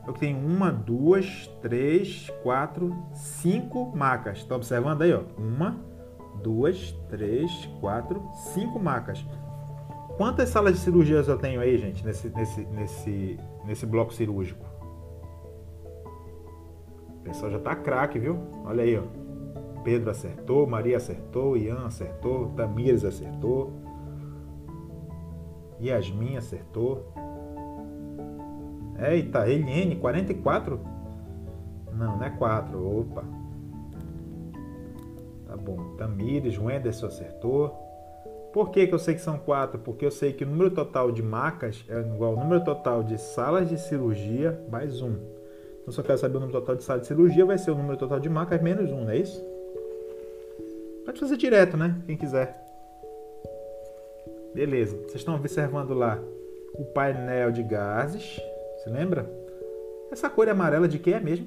Eu tenho uma, duas, três, quatro, cinco macas. Está observando aí, ó? Uma, duas, três, quatro, cinco macas. Quantas salas de cirurgias eu tenho aí, gente, nesse, nesse, nesse, nesse bloco cirúrgico? Pessoal já tá craque, viu? Olha aí, ó. Pedro acertou, Maria acertou, Ian acertou, Tamires acertou, Yasmin acertou. Eita, Eliane, 44? Não, não é 4. Opa. Tá bom. Tamires, Wenderson acertou. Por que, que eu sei que são 4? Porque eu sei que o número total de macas é igual ao número total de salas de cirurgia mais 1. Então, eu quero saber o número total de sala de cirurgia, vai ser o número total de macas menos um, não é isso? Pode fazer direto, né? Quem quiser. Beleza. Vocês estão observando lá o painel de gases. Se lembra? Essa cor amarela de que é mesmo?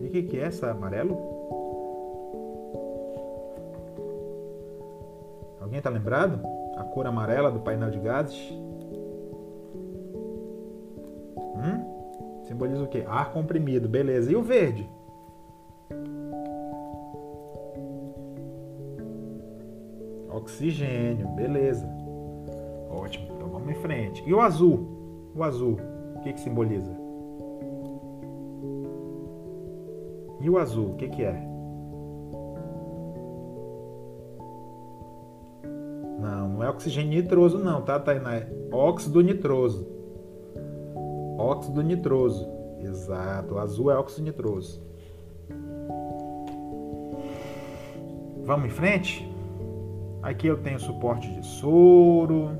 De que, que é essa amarelo? Alguém está lembrado? A cor amarela do painel de gases? Simboliza o quê? Ar comprimido, beleza. E o verde? Oxigênio, beleza. Ótimo, então vamos em frente. E o azul? O azul, o que, que simboliza? E o azul, o que, que é? Não, não é oxigênio nitroso não, tá, Tainá? É óxido nitroso. Óxido nitroso. Exato, o azul é óxido nitroso. Vamos em frente? Aqui eu tenho suporte de soro,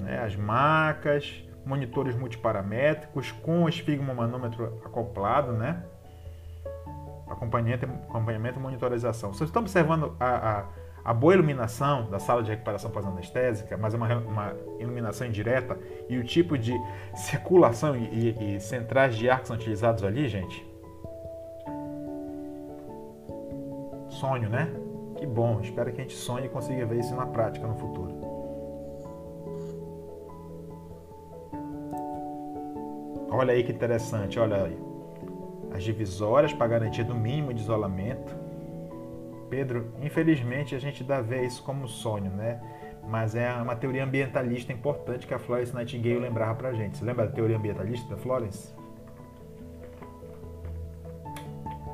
né, as macas, monitores multiparamétricos com esfigmomanômetro acoplado, né? Acompanhamento, acompanhamento e monitorização. Vocês estão observando a, a, a boa iluminação da sala de recuperação pós-anestésica, mas é uma, uma, iluminação indireta e o tipo de circulação e, e, e centrais de ar que são utilizados ali, gente? Sonho, né? Que bom, espero que a gente sonhe e consiga ver isso na prática no futuro. Olha aí que interessante, olha aí. As divisórias para garantir do mínimo de isolamento. Pedro, infelizmente a gente dá ver isso como sonho, né? Mas é uma teoria ambientalista importante que a Florence Nightingale lembrava pra gente. Você lembra da teoria ambientalista da Florence?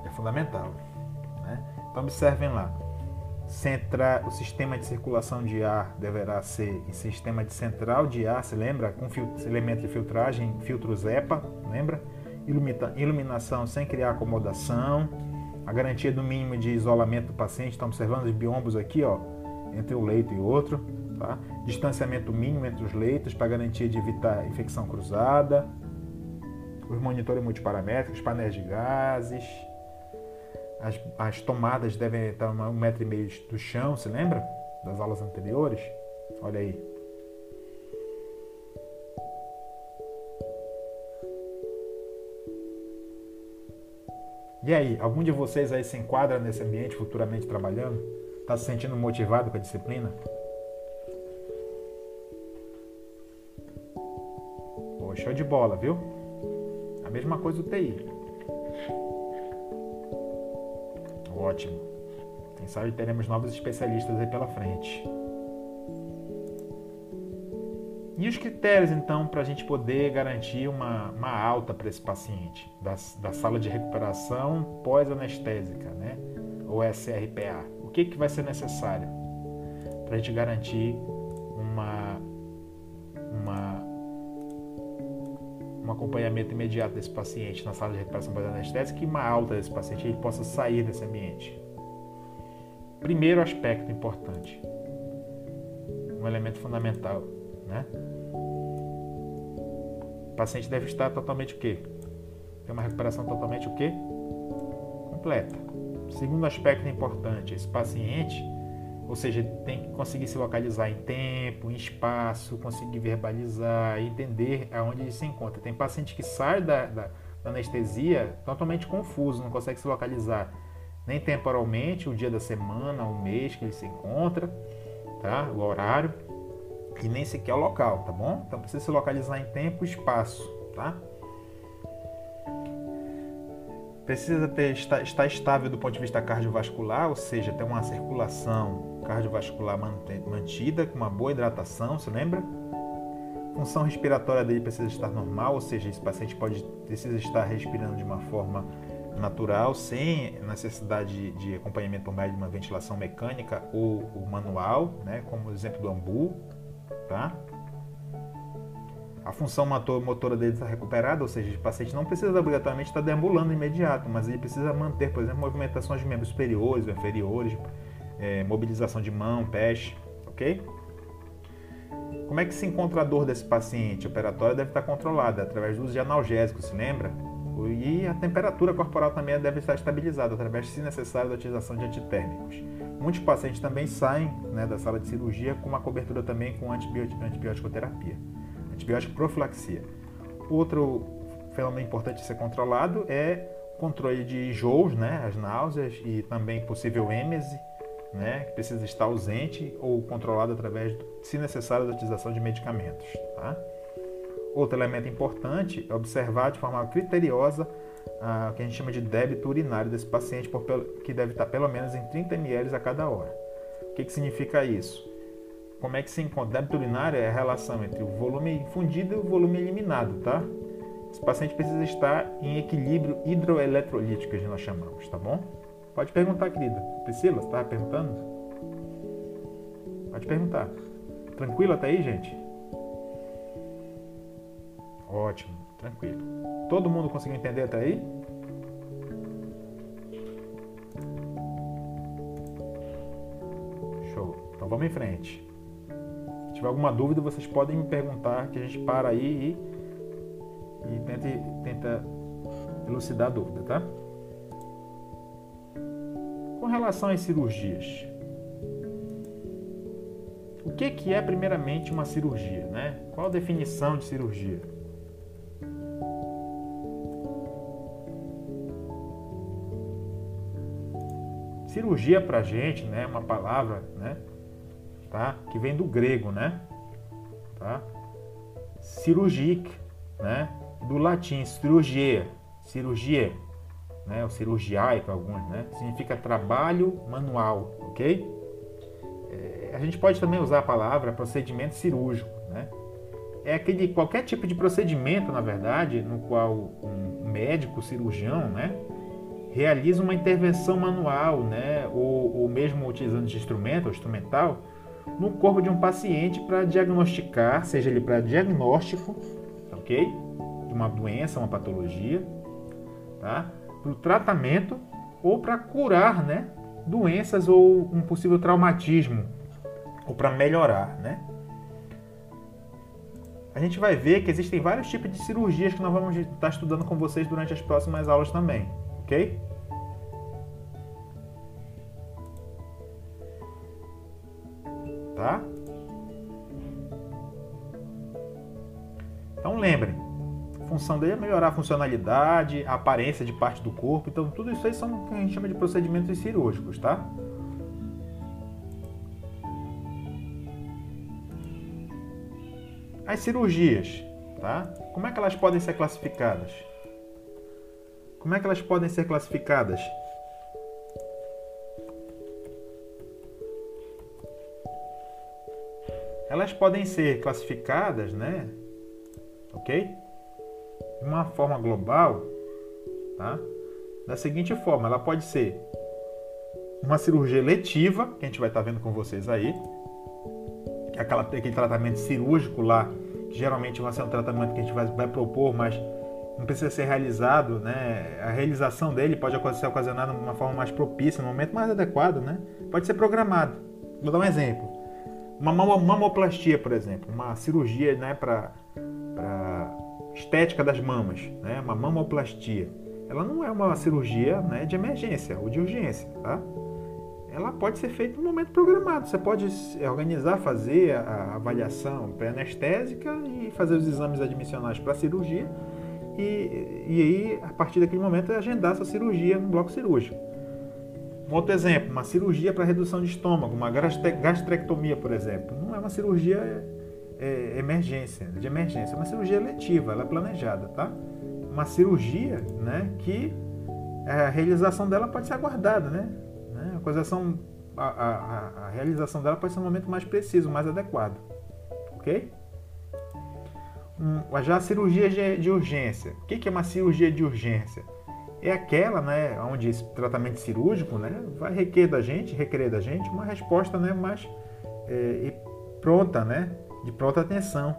É fundamental. Né? Então observem lá. Centra, o sistema de circulação de ar deverá ser em sistema de central de ar, se lembra? Com elemento de filtragem, filtros EPA, lembra? Ilumina, iluminação sem criar acomodação, a garantia do mínimo de isolamento do paciente, estão observando os biombos aqui, ó, entre um leito e outro, tá? Distanciamento mínimo entre os leitos para garantia de evitar infecção cruzada, os monitores multiparamétricos, painéis de gases, as, as tomadas devem estar um metro e meio do chão, se lembra? Das aulas anteriores? Olha aí. E aí, algum de vocês aí se enquadra nesse ambiente futuramente trabalhando? Está se sentindo motivado com a disciplina? Pô, show de bola, viu? A mesma coisa do TI. Ótimo. Quem sabe teremos novos especialistas aí pela frente. E os critérios, então, para a gente poder garantir uma, uma alta para esse paciente da, da sala de recuperação pós-anestésica, né? Ou SRPA? O que, que vai ser necessário para a gente garantir uma, uma, um acompanhamento imediato desse paciente na sala de recuperação pós-anestésica e uma alta desse paciente ele possa sair desse ambiente? Primeiro aspecto importante, um elemento fundamental, né? O paciente deve estar totalmente o quê? Ter uma recuperação totalmente o quê? Completa. Segundo aspecto importante, esse paciente, ou seja, tem que conseguir se localizar em tempo, em espaço, conseguir verbalizar, entender aonde ele se encontra. Tem paciente que sai da, da, da anestesia totalmente confuso, não consegue se localizar nem temporalmente, o dia da semana, o mês que ele se encontra, tá? o horário, e nem sequer o local, tá bom? Então precisa se localizar em tempo e espaço, tá? Precisa ter, estar, estar estável do ponto de vista cardiovascular, ou seja, ter uma circulação cardiovascular mantida, com uma boa hidratação, se lembra? Função respiratória dele precisa estar normal, ou seja, esse paciente pode precisa estar respirando de uma forma natural, sem necessidade de, acompanhamento por meio de uma ventilação mecânica ou, ou manual, né, como o exemplo do ambu, tá? A função motora dele está recuperada, ou seja, o paciente não precisa obrigatoriamente estar deambulando imediato, mas ele precisa manter, por exemplo, movimentações de membros superiores ou inferiores, é, mobilização de mão, pés, ok? Como é que se encontra a dor desse paciente? A operatória deve estar controlada através do uso de analgésicos, se lembra? E a temperatura corporal também deve estar estabilizada através, se necessário, da utilização de antitérmicos. Muitos pacientes também saem né, da sala de cirurgia com uma cobertura também com antibiótico terapia, antibiótico profilaxia. Outro fenômeno importante de ser controlado é o controle de enjoos, né, as náuseas e também possível êmese, né, que precisa estar ausente ou controlado através, se necessário, da utilização de medicamentos. Tá? Outro elemento importante é observar de forma criteriosa ah, o que a gente chama de débito urinário desse paciente, que deve estar pelo menos em 30 ml a cada hora. O que, que significa isso? Como é que se encontra? Débito urinário é a relação entre o volume infundido e o volume eliminado, tá? Esse paciente precisa estar em equilíbrio hidroeletrolítico, que nós chamamos, tá bom? Pode perguntar, querida. Priscila, você estava perguntando? Pode perguntar. Tranquilo até aí, gente? Ótimo, tranquilo. Todo mundo conseguiu entender até aí? Show. Então vamos em frente. tiver alguma dúvida, vocês podem me perguntar que a gente para aí e, e tente, tenta elucidar a dúvida, tá? Com relação às cirurgias, o que, que é primeiramente uma cirurgia, né? Qual a definição de cirurgia? Cirurgia para gente, né, uma palavra, né, tá, que vem do grego, né, tá, cirurgic, né, do latim cirurgia, cirurgia, né, o cirurgiae para alguns, né, significa trabalho manual, ok? É, a gente pode também usar a palavra procedimento cirúrgico, né? É aquele qualquer tipo de procedimento, na verdade, no qual um médico, cirurgião, né, realiza uma intervenção manual, né, ou, ou mesmo utilizando de instrumento ou instrumental, no corpo de um paciente para diagnosticar, seja ele para diagnóstico, ok, de uma doença, uma patologia, tá, para o tratamento ou para curar, né, doenças ou um possível traumatismo, ou para melhorar, né. A gente vai ver que existem vários tipos de cirurgias que nós vamos estar estudando com vocês durante as próximas aulas também, ok? Tá? Então lembrem, a função dele é melhorar a funcionalidade, a aparência de parte do corpo. Então tudo isso aí são o que a gente chama de procedimentos cirúrgicos, tá? As cirurgias, tá? Como é que elas podem ser classificadas? Como é que elas podem ser classificadas? Elas podem ser classificadas, né? Ok? De uma forma global, tá? Da seguinte forma, ela pode ser uma cirurgia letiva, que a gente vai estar vendo com vocês aí, é aquela, aquele tratamento cirúrgico lá, que geralmente vai ser um tratamento que a gente vai, vai propor, mas não precisa ser realizado, né? A realização dele pode ser ocasionada de uma forma mais propícia, no momento mais adequado, né? Pode ser programado. Vou dar um exemplo. Uma mamoplastia, por exemplo, uma cirurgia, né, para estética das mamas, né? Uma mamoplastia. Ela não é uma cirurgia, né, de emergência ou de urgência, tá? Ela pode ser feita no momento programado. Você pode organizar, fazer a avaliação pré-anestésica e fazer os exames admissionais para a cirurgia e, e aí, a partir daquele momento, agendar essa cirurgia no bloco cirúrgico. Um outro exemplo, uma cirurgia para redução de estômago, uma gastrectomia, por exemplo. Não é uma cirurgia é, emergência, de emergência, é uma cirurgia letiva, ela é planejada, tá? Uma cirurgia, né, que a realização dela pode ser aguardada, né? A, coisação, a, a, a realização dela pode ser um momento mais preciso, mais adequado, ok? já a cirurgia de, urgência. O que é uma cirurgia de urgência? É aquela, né, onde esse tratamento cirúrgico, né, vai requerer da gente, requerer da gente uma resposta, né, mais é, pronta, né, de pronta atenção.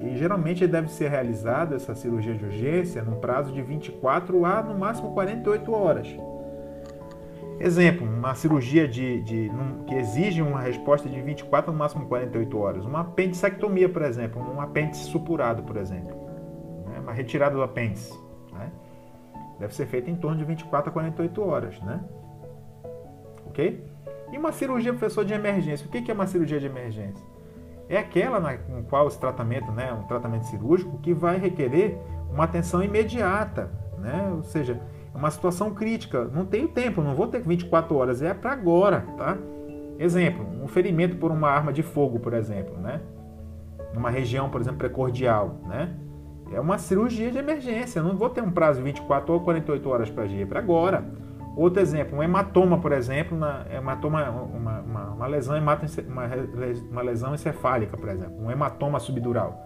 E geralmente deve ser realizada essa cirurgia de urgência num prazo de 24 a no máximo 48 horas. Exemplo, uma cirurgia de, de, que exige uma resposta de 24 no máximo 48 horas. Uma apendicectomia, por exemplo, um apêndice supurado, por exemplo. Né? Uma retirada do apêndice. Né? Deve ser feita em torno de 24 a 48 horas. Né? Ok? E uma cirurgia, professor, de emergência. O que é uma cirurgia de emergência? É aquela na com qual esse tratamento, né, um tratamento cirúrgico, que vai requerer uma atenção imediata. Né? Ou seja, é uma situação crítica. Não tenho tempo, não vou ter 24 horas, é para agora, tá? Exemplo, um ferimento por uma arma de fogo, por exemplo, né? Numa região, por exemplo, precordial, né? É uma cirurgia de emergência, não vou ter um prazo de 24 ou 48 horas para agir, é para agora. Outro exemplo, um hematoma, por exemplo, uma, hematoma, uma, uma, uma lesão uma, lesão encefálica, por exemplo, um hematoma subdural.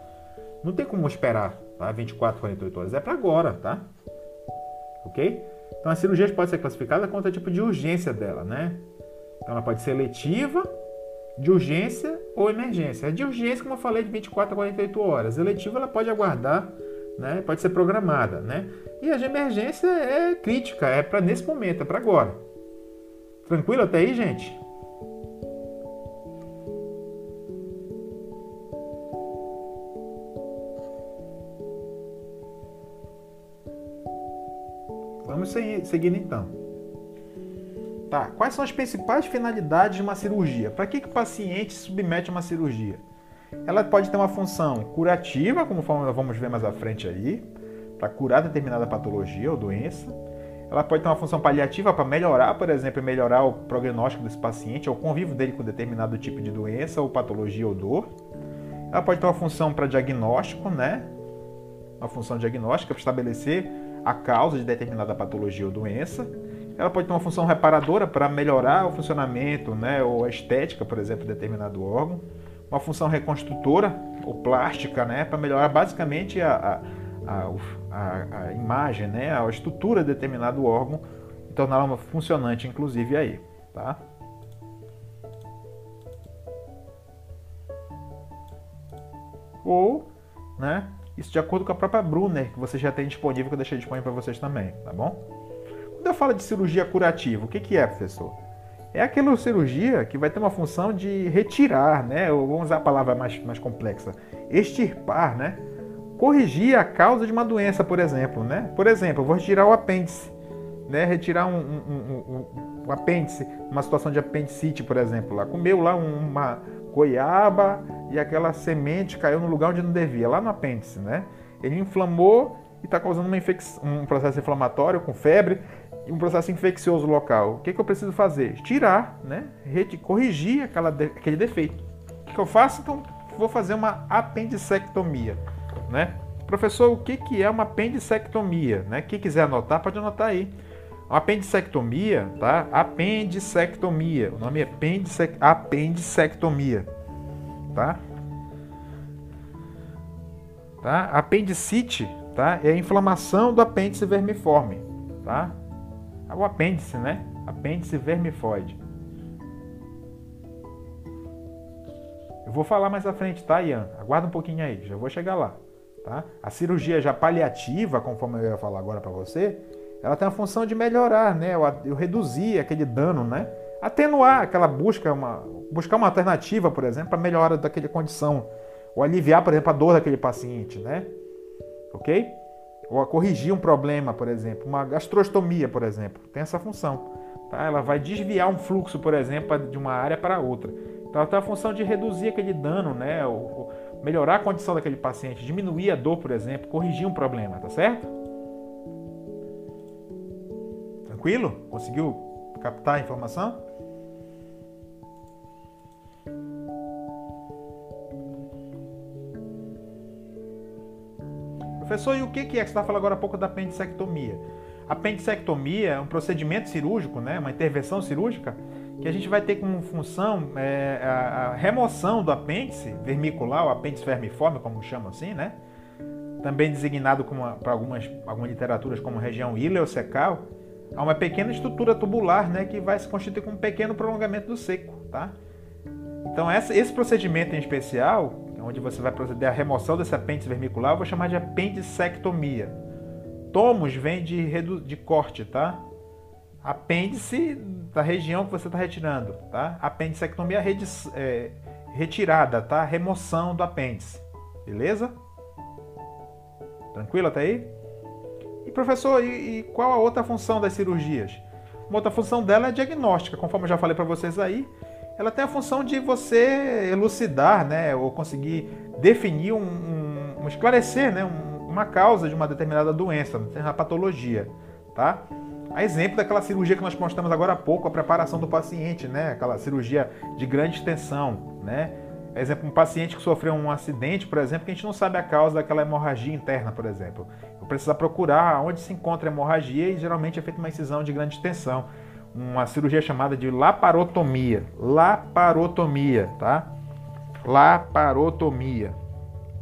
Não tem como esperar tá? 24, 48 horas, é para agora, tá? ok? Então a cirurgia pode ser classificada contra o tipo de urgência dela, né? Então ela pode ser letiva, de urgência ou emergência. É de urgência, como eu falei, de 24 a 48 horas. A eletiva ela pode aguardar, né? pode ser programada. Né? E a de emergência é crítica, é para nesse momento, é para agora. Tranquilo até aí, gente? Vamos seguindo então. Tá, quais são as principais finalidades de uma cirurgia? Para que, que o paciente se submete a uma cirurgia? Ela pode ter uma função curativa, como vamos ver mais à frente aí, para curar determinada patologia ou doença. Ela pode ter uma função paliativa para melhorar, por exemplo, melhorar o prognóstico desse paciente ou o convívio dele com determinado tipo de doença ou patologia ou dor. Ela pode ter uma função para diagnóstico, né? Uma função diagnóstica para estabelecer a causa de determinada patologia ou doença. Ela pode ter uma função reparadora para melhorar o funcionamento, né, ou a estética, por exemplo, de determinado órgão. Uma função reconstrutora ou plástica, né, para melhorar basicamente a, a, a, a, imagem, né, a estrutura de determinado órgão e torná-la funcionante, inclusive aí, tá? Ou, né, isso de acordo com a própria Brunner, que você já tem disponível, que eu deixei disponível para vocês também, tá bom? Quando eu falo de cirurgia curativa, o que, que é, professor? É aquela cirurgia que vai ter uma função de retirar, né? Ou vamos usar a palavra mais, mais complexa, extirpar, né? Corrigir a causa de uma doença, por exemplo, né? Por exemplo, eu vou retirar o apêndice, né? Retirar um, um, um, um apêndice, uma situação de apendicite, por exemplo, lá comeu lá uma goiaba e aquela semente caiu no lugar onde não devia, lá no apêndice, né? Ele inflamou e está causando uma um processo inflamatório com febre um processo infeccioso local. O que, que eu preciso fazer? Tirar, né? corrigir aquela, aquele defeito. O que, que eu faço? Então, vou fazer uma apendicectomia, né? Professor, o que, que é uma apendicectomia? Né? Quem quiser anotar, pode anotar aí. Uma apendicectomia, tá? Apendicectomia. O nome é apendicec... apendicectomia, tá? Tá? Apendicite, tá? É a inflamação do apêndice vermiforme, tá? É o apêndice, né? Apêndice vermifoide. Eu vou falar mais à frente, tá, Ian? Aguarda um pouquinho aí, já vou chegar lá, tá? A cirurgia já paliativa, conforme eu ia falar agora para você, ela tem a função de melhorar, né? Eu reduzir aquele dano, né? Atenuar aquela busca, uma, buscar uma alternativa, por exemplo, para melhorar daquela condição. Ou aliviar, por exemplo, a dor daquele paciente, né? Ok? Ou a corrigir um problema, por exemplo. Uma gastrostomia, por exemplo. Tem essa função. Tá? Ela vai desviar um fluxo, por exemplo, de uma área para outra. Então ela tem a função de reduzir aquele dano, né? Ou, melhorar a condição daquele paciente, diminuir a dor, por exemplo, corrigir um problema, tá certo? Tranquilo? Conseguiu captar a informação? Professor, e o que é que você está falando agora há pouco da apendicectomia? A apendicectomia é um procedimento cirúrgico, né? uma intervenção cirúrgica, que a gente vai ter como função é, a, remoção do apêndice vermicular, o apêndice vermiforme, como chamam assim, né? também designado para algumas, algumas literaturas como região ileocecal, a uma pequena estrutura tubular, né, que vai se constituir com um pequeno prolongamento do seco, tá? Então essa, esse procedimento em especial, onde você vai proceder à remoção desse apêndice vermicular, eu vou chamar de apendicectomia. Tomos vem de, de corte, tá? Apêndice da região que você está retirando, tá? Apendicectomia é, é retirada, tá? Remoção do apêndice, beleza? Tranquilo até aí? E professor, e, e qual a outra função das cirurgias? Uma outra função dela é diagnóstica, conforme eu já falei para vocês aí. Ela tem a função de você elucidar, né, ou conseguir definir um, um, um esclarecer, né, um, uma causa de uma determinada doença, uma determinada patologia, tá? A exemplo daquela cirurgia que nós mostramos agora há pouco, a preparação do paciente, né, aquela cirurgia de grande extensão, né? Exemplo, um paciente que sofreu um acidente, por exemplo, que a gente não sabe a causa daquela hemorragia interna, por exemplo. Eu preciso procurar onde se encontra a hemorragia e geralmente é feita uma incisão de grande extensão. Uma cirurgia chamada de laparotomia. Laparotomia, tá? Laparotomia.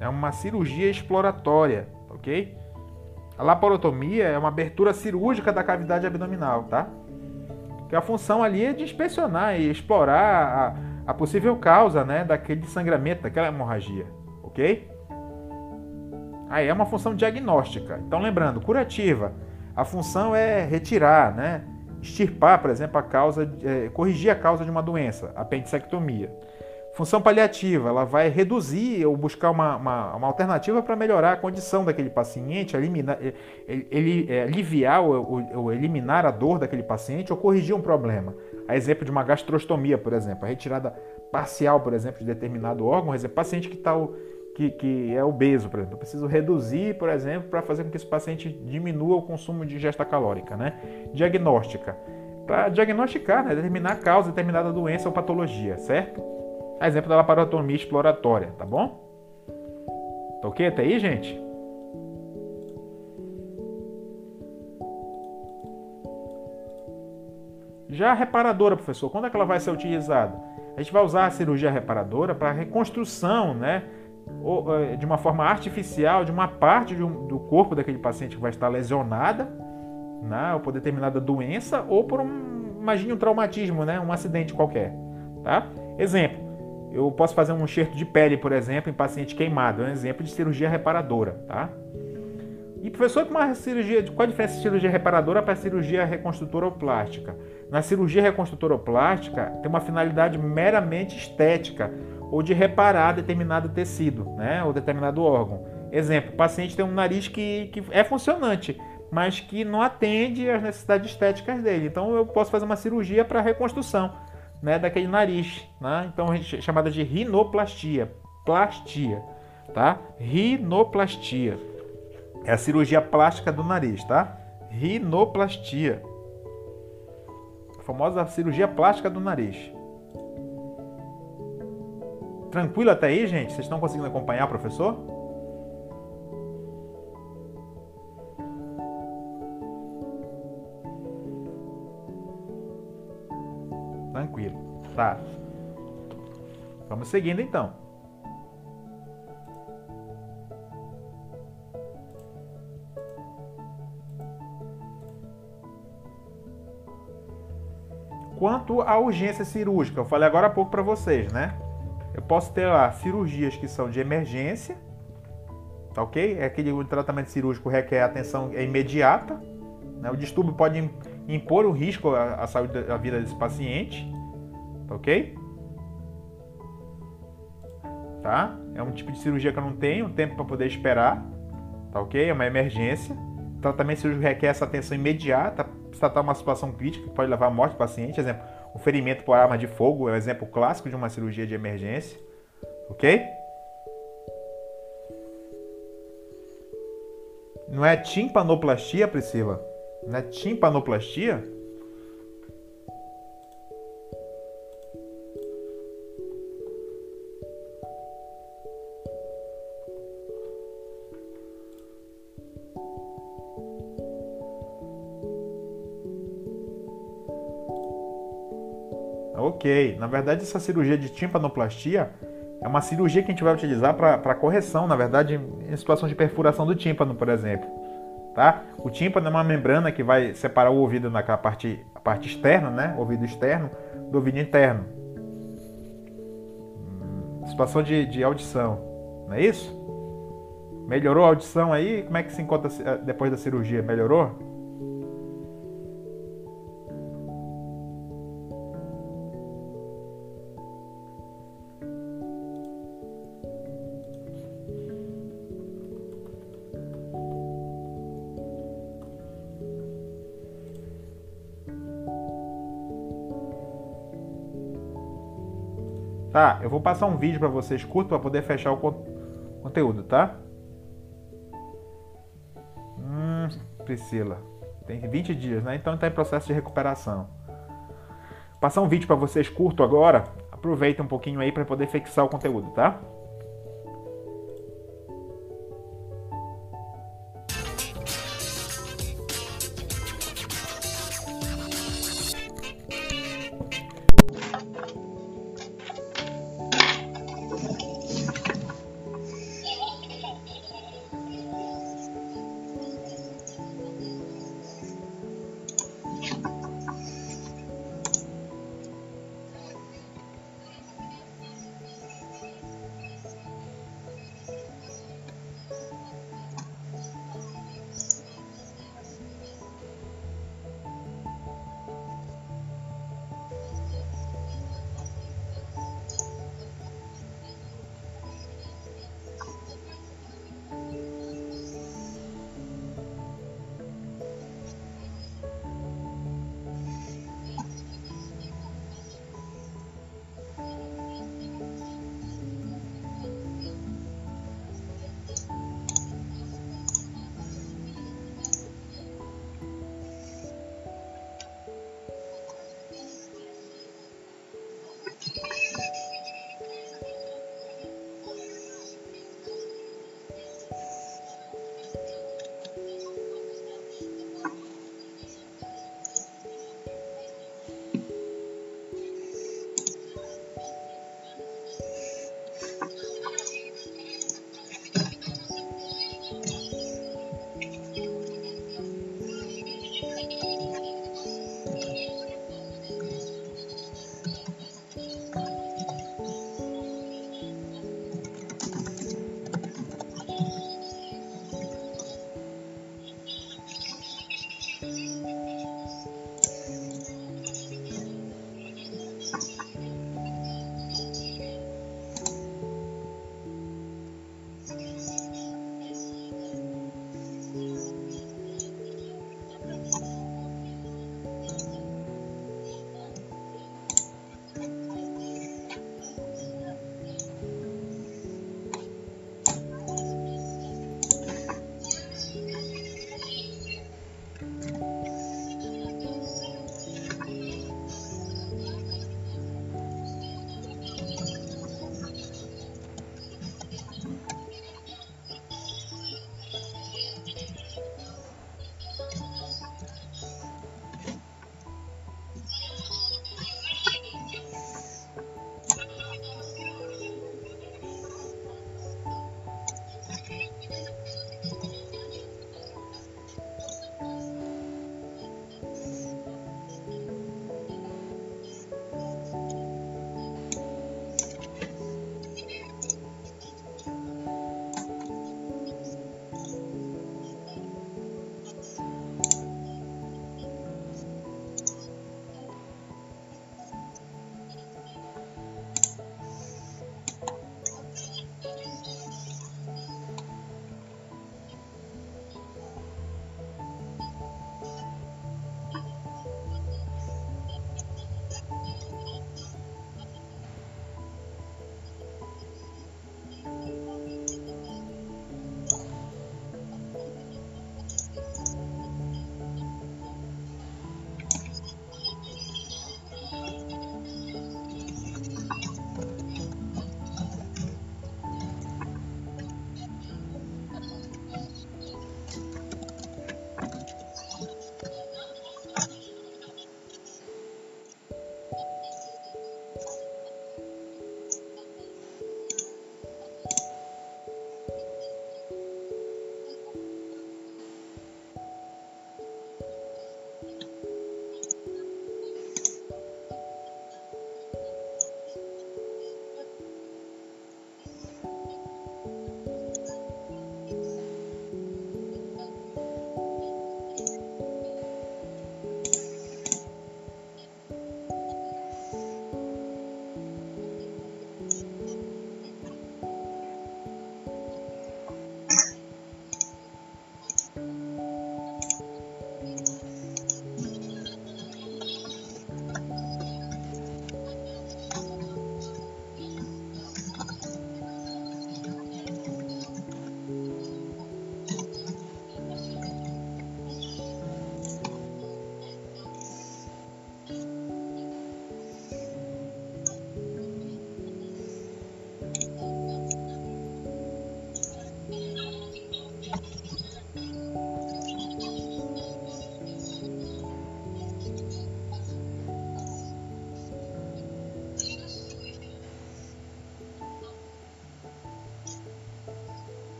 É uma cirurgia exploratória, ok? A laparotomia é uma abertura cirúrgica da cavidade abdominal, tá? Que a função ali é de inspecionar e explorar a a possível causa né, daquele sangramento, daquela hemorragia, ok? Aí é uma função diagnóstica. Então, lembrando, curativa, a função é retirar, né, extirpar, por exemplo, a causa, é, corrigir a causa de uma doença, apendicectomia. Função paliativa, ela vai reduzir ou buscar uma, uma, uma alternativa para melhorar a condição daquele paciente, eliminar, ele, ele, é, aliviar ou, ou, eliminar a dor daquele paciente ou corrigir um problema. A exemplo de uma gastrostomia, por exemplo, a retirada parcial, por exemplo, de determinado órgão, exemplo, paciente que, tá, que, que é obeso, por exemplo, eu preciso reduzir, por exemplo, para fazer com que esse paciente diminua o consumo de ingesta calórica. Né? Diagnóstica, para diagnosticar, né? determinar a causa de determinada doença ou patologia, certo? exemplo da laparotomia exploratória, tá bom? Tá ok até aí, gente? Já a reparadora, professor, quando é que ela vai ser utilizada? A gente vai usar a cirurgia reparadora para reconstrução, né? Eh, de uma forma artificial de uma parte do corpo daquele paciente que vai estar lesionada, né? ou por determinada doença, ou por um, imagine um traumatismo, né? Um acidente qualquer, tá? Exemplo, eu posso fazer um enxerto de pele, por exemplo, em paciente queimado. É um exemplo de cirurgia reparadora, tá? E professor, uma cirurgia, qual a diferença de cirurgia reparadora para cirurgia reconstrutora ou plástica? Na cirurgia reconstrutora ou plástica, tem uma finalidade meramente estética ou de reparar determinado tecido, né, ou determinado órgão. Exemplo, o paciente tem um nariz que, que é funcionante, mas que não atende às necessidades estéticas dele. Então eu posso fazer uma cirurgia para reconstrução né, daquele nariz, né? Então gente chamada de rinoplastia, plastia, tá? Rinoplastia. É a cirurgia plástica do nariz, tá? Rinoplastia. A famosa cirurgia plástica do nariz. Tranquilo até aí, gente? Vocês estão conseguindo acompanhar, professor? Tranquilo. Tá. Vamos seguindo então. Quanto à urgência cirúrgica, eu falei agora há pouco para vocês, né? Eu posso ter lá cirurgias que são de emergência, tá ok? É aquele o tratamento cirúrgico requer atenção imediata, né? O distúrbio pode impor o risco à, à saúde da vida desse paciente, tá ok? Tá? É um tipo de cirurgia que eu não tenho tempo para poder esperar, tá ok? É uma emergência. O tratamento cirúrgico requer essa atenção imediata, se tratar uma situação crítica que pode levar à morte do paciente, exemplo, o ferimento por arma de fogo é um exemplo clássico de uma cirurgia de emergência, ok? Não é timpanoplastia, Priscila? Não é timpanoplastia? Na verdade essa cirurgia de timpanoplastia é uma cirurgia que a gente vai utilizar para correção, na verdade, em situação de perfuração do tímpano, por exemplo tá? O tímpano é uma membrana que vai separar o ouvido naquela parte, parte externa, né? O ouvido externo do ouvido interno. Hum, situação de, de audição, não é isso? Melhorou a audição aí? Como é que se encontra eh, depois da cirurgia? Melhorou? Tá, eu vou passar um vídeo para vocês curto para poder fechar o conteúdo, tá? Hum, Priscila, tem 20 dias, né? Então está em processo de recuperação. Passar um vídeo para vocês curto agora. Aproveita um pouquinho aí para poder fixar o conteúdo, tá?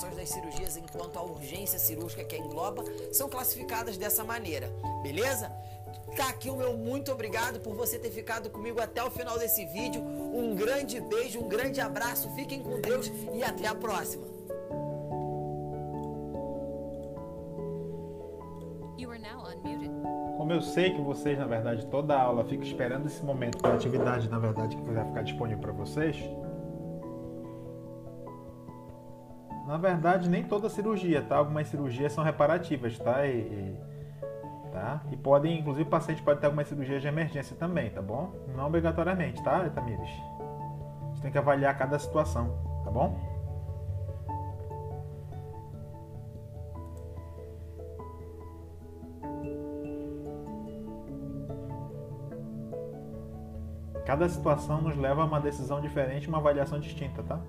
Classificações das cirurgias enquanto a urgência cirúrgica que engloba são classificadas dessa maneira, beleza? Tá aqui o meu muito obrigado por você ter ficado comigo até o final desse vídeo. Um grande beijo, um grande abraço, fiquem com Deus e até a próxima. Como eu sei que vocês, na verdade, toda a aula fica esperando esse momento para a atividade, na verdade, que vai ficar disponível para vocês, verdade, nem toda cirurgia, tá? Algumas cirurgias são reparativas, tá? E, e, tá? e podem, inclusive, o paciente pode ter algumas cirurgias de emergência também, tá bom? Não obrigatoriamente, tá, Tamires? A gente tem que avaliar cada situação, tá bom? Cada situação nos leva a uma decisão diferente, uma avaliação distinta, tá?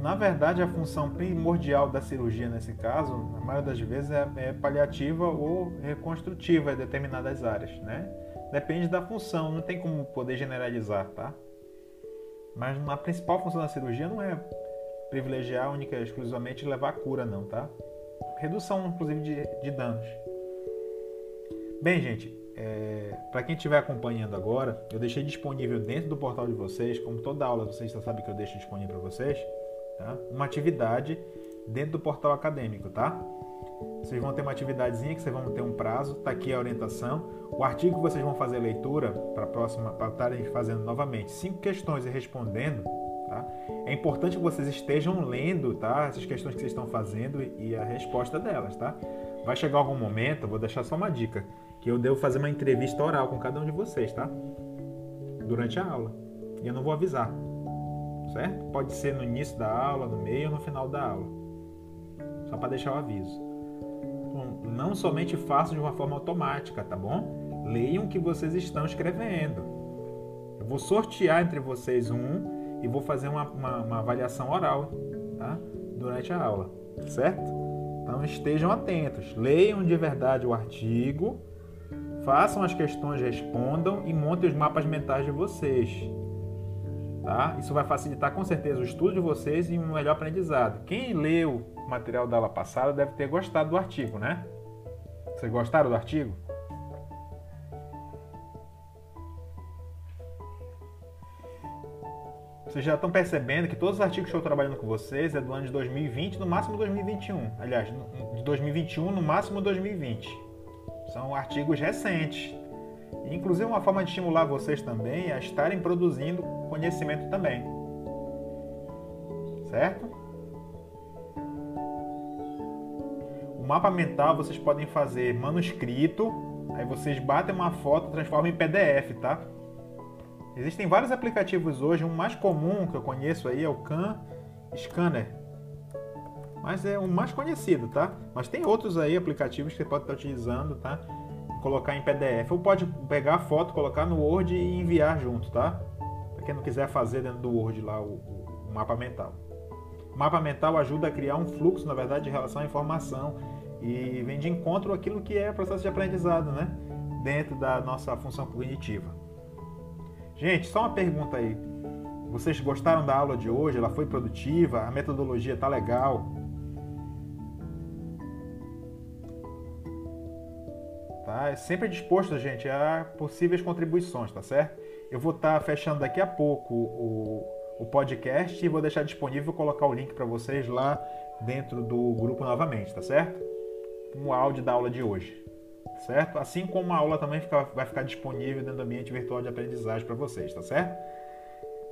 Na verdade, a função primordial da cirurgia nesse caso, na maioria das vezes, é, é paliativa ou reconstrutiva em determinadas áreas, né? Depende da função, não tem como poder generalizar, tá? Mas a principal função da cirurgia não é privilegiar única e exclusivamente levar a cura, não, tá? Redução, inclusive, de, de danos. Bem, gente, é, para quem estiver acompanhando agora, eu deixei disponível dentro do portal de vocês, como toda aula vocês já sabem que eu deixo disponível para vocês, tá? uma atividade dentro do portal acadêmico, tá? Vocês vão ter uma atividadezinha que vocês vão ter um prazo, tá aqui a orientação. O artigo que vocês vão fazer a leitura para próxima, para estarem fazendo novamente cinco questões e respondendo, tá? É importante que vocês estejam lendo, tá? Essas questões que vocês estão fazendo e a resposta delas, tá? Vai chegar algum momento, vou deixar só uma dica que eu devo fazer uma entrevista oral com cada um de vocês, tá? Durante a aula. E eu não vou avisar, certo? Pode ser no início da aula, no meio ou no final da aula. Só para deixar o aviso. Então, não somente façam de uma forma automática, tá bom? Leiam o que vocês estão escrevendo. Eu vou sortear entre vocês um e vou fazer uma, uma, uma avaliação oral, tá? Durante a aula, certo? Então estejam atentos, leiam de verdade o artigo Façam as questões, respondam e montem os mapas mentais de vocês. Tá? Isso vai facilitar com certeza o estudo de vocês e um melhor aprendizado. Quem leu o material da aula passada deve ter gostado do artigo, né? Vocês gostaram do artigo? Vocês já estão percebendo que todos os artigos que eu estou trabalhando com vocês é do ano de 2020, no máximo 2021. Aliás, de 2021, no máximo 2020. São artigos recentes. Inclusive, uma forma de estimular vocês também é a estarem produzindo conhecimento também. Certo? O mapa mental vocês podem fazer manuscrito, aí vocês batem uma foto, transformam em PDF, tá? Existem vários aplicativos hoje, um mais comum que eu conheço aí é o Khan Scanner mas é o mais conhecido, tá? Mas tem outros aí aplicativos que você pode estar utilizando, tá? Colocar em PDF. Ou pode pegar a foto, colocar no Word e enviar junto, tá? Para quem não quiser fazer dentro do Word lá o, o mapa mental. O mapa mental ajuda a criar um fluxo, na verdade, de relação à informação e vem de encontro aquilo que é processo de aprendizado, né? Dentro da nossa função cognitiva. Gente, só uma pergunta aí. Vocês gostaram da aula de hoje? Ela foi produtiva? A metodologia tá legal? Tá? É sempre disposto, gente, a possíveis contribuições, tá certo? Eu vou estar tá fechando daqui a pouco o, o podcast e vou deixar disponível, colocar o link para vocês lá dentro do grupo novamente, tá certo? Um áudio da aula de hoje, certo? Assim como a aula também fica, vai ficar disponível dentro do ambiente virtual de aprendizagem para vocês, tá certo?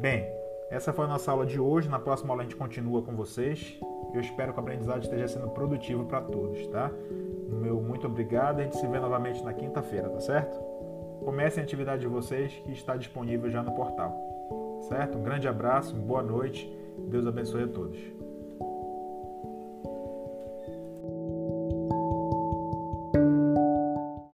Bem, essa foi a nossa aula de hoje. Na próxima aula a gente continua com vocês. Eu espero que a aprendizagem esteja sendo produtiva para todos, tá? Meu muito obrigado. A gente se vê novamente na quinta-feira, tá certo? Comecem a atividade de vocês que está disponível já no portal. Certo? Um grande abraço, boa noite. Deus abençoe a todos.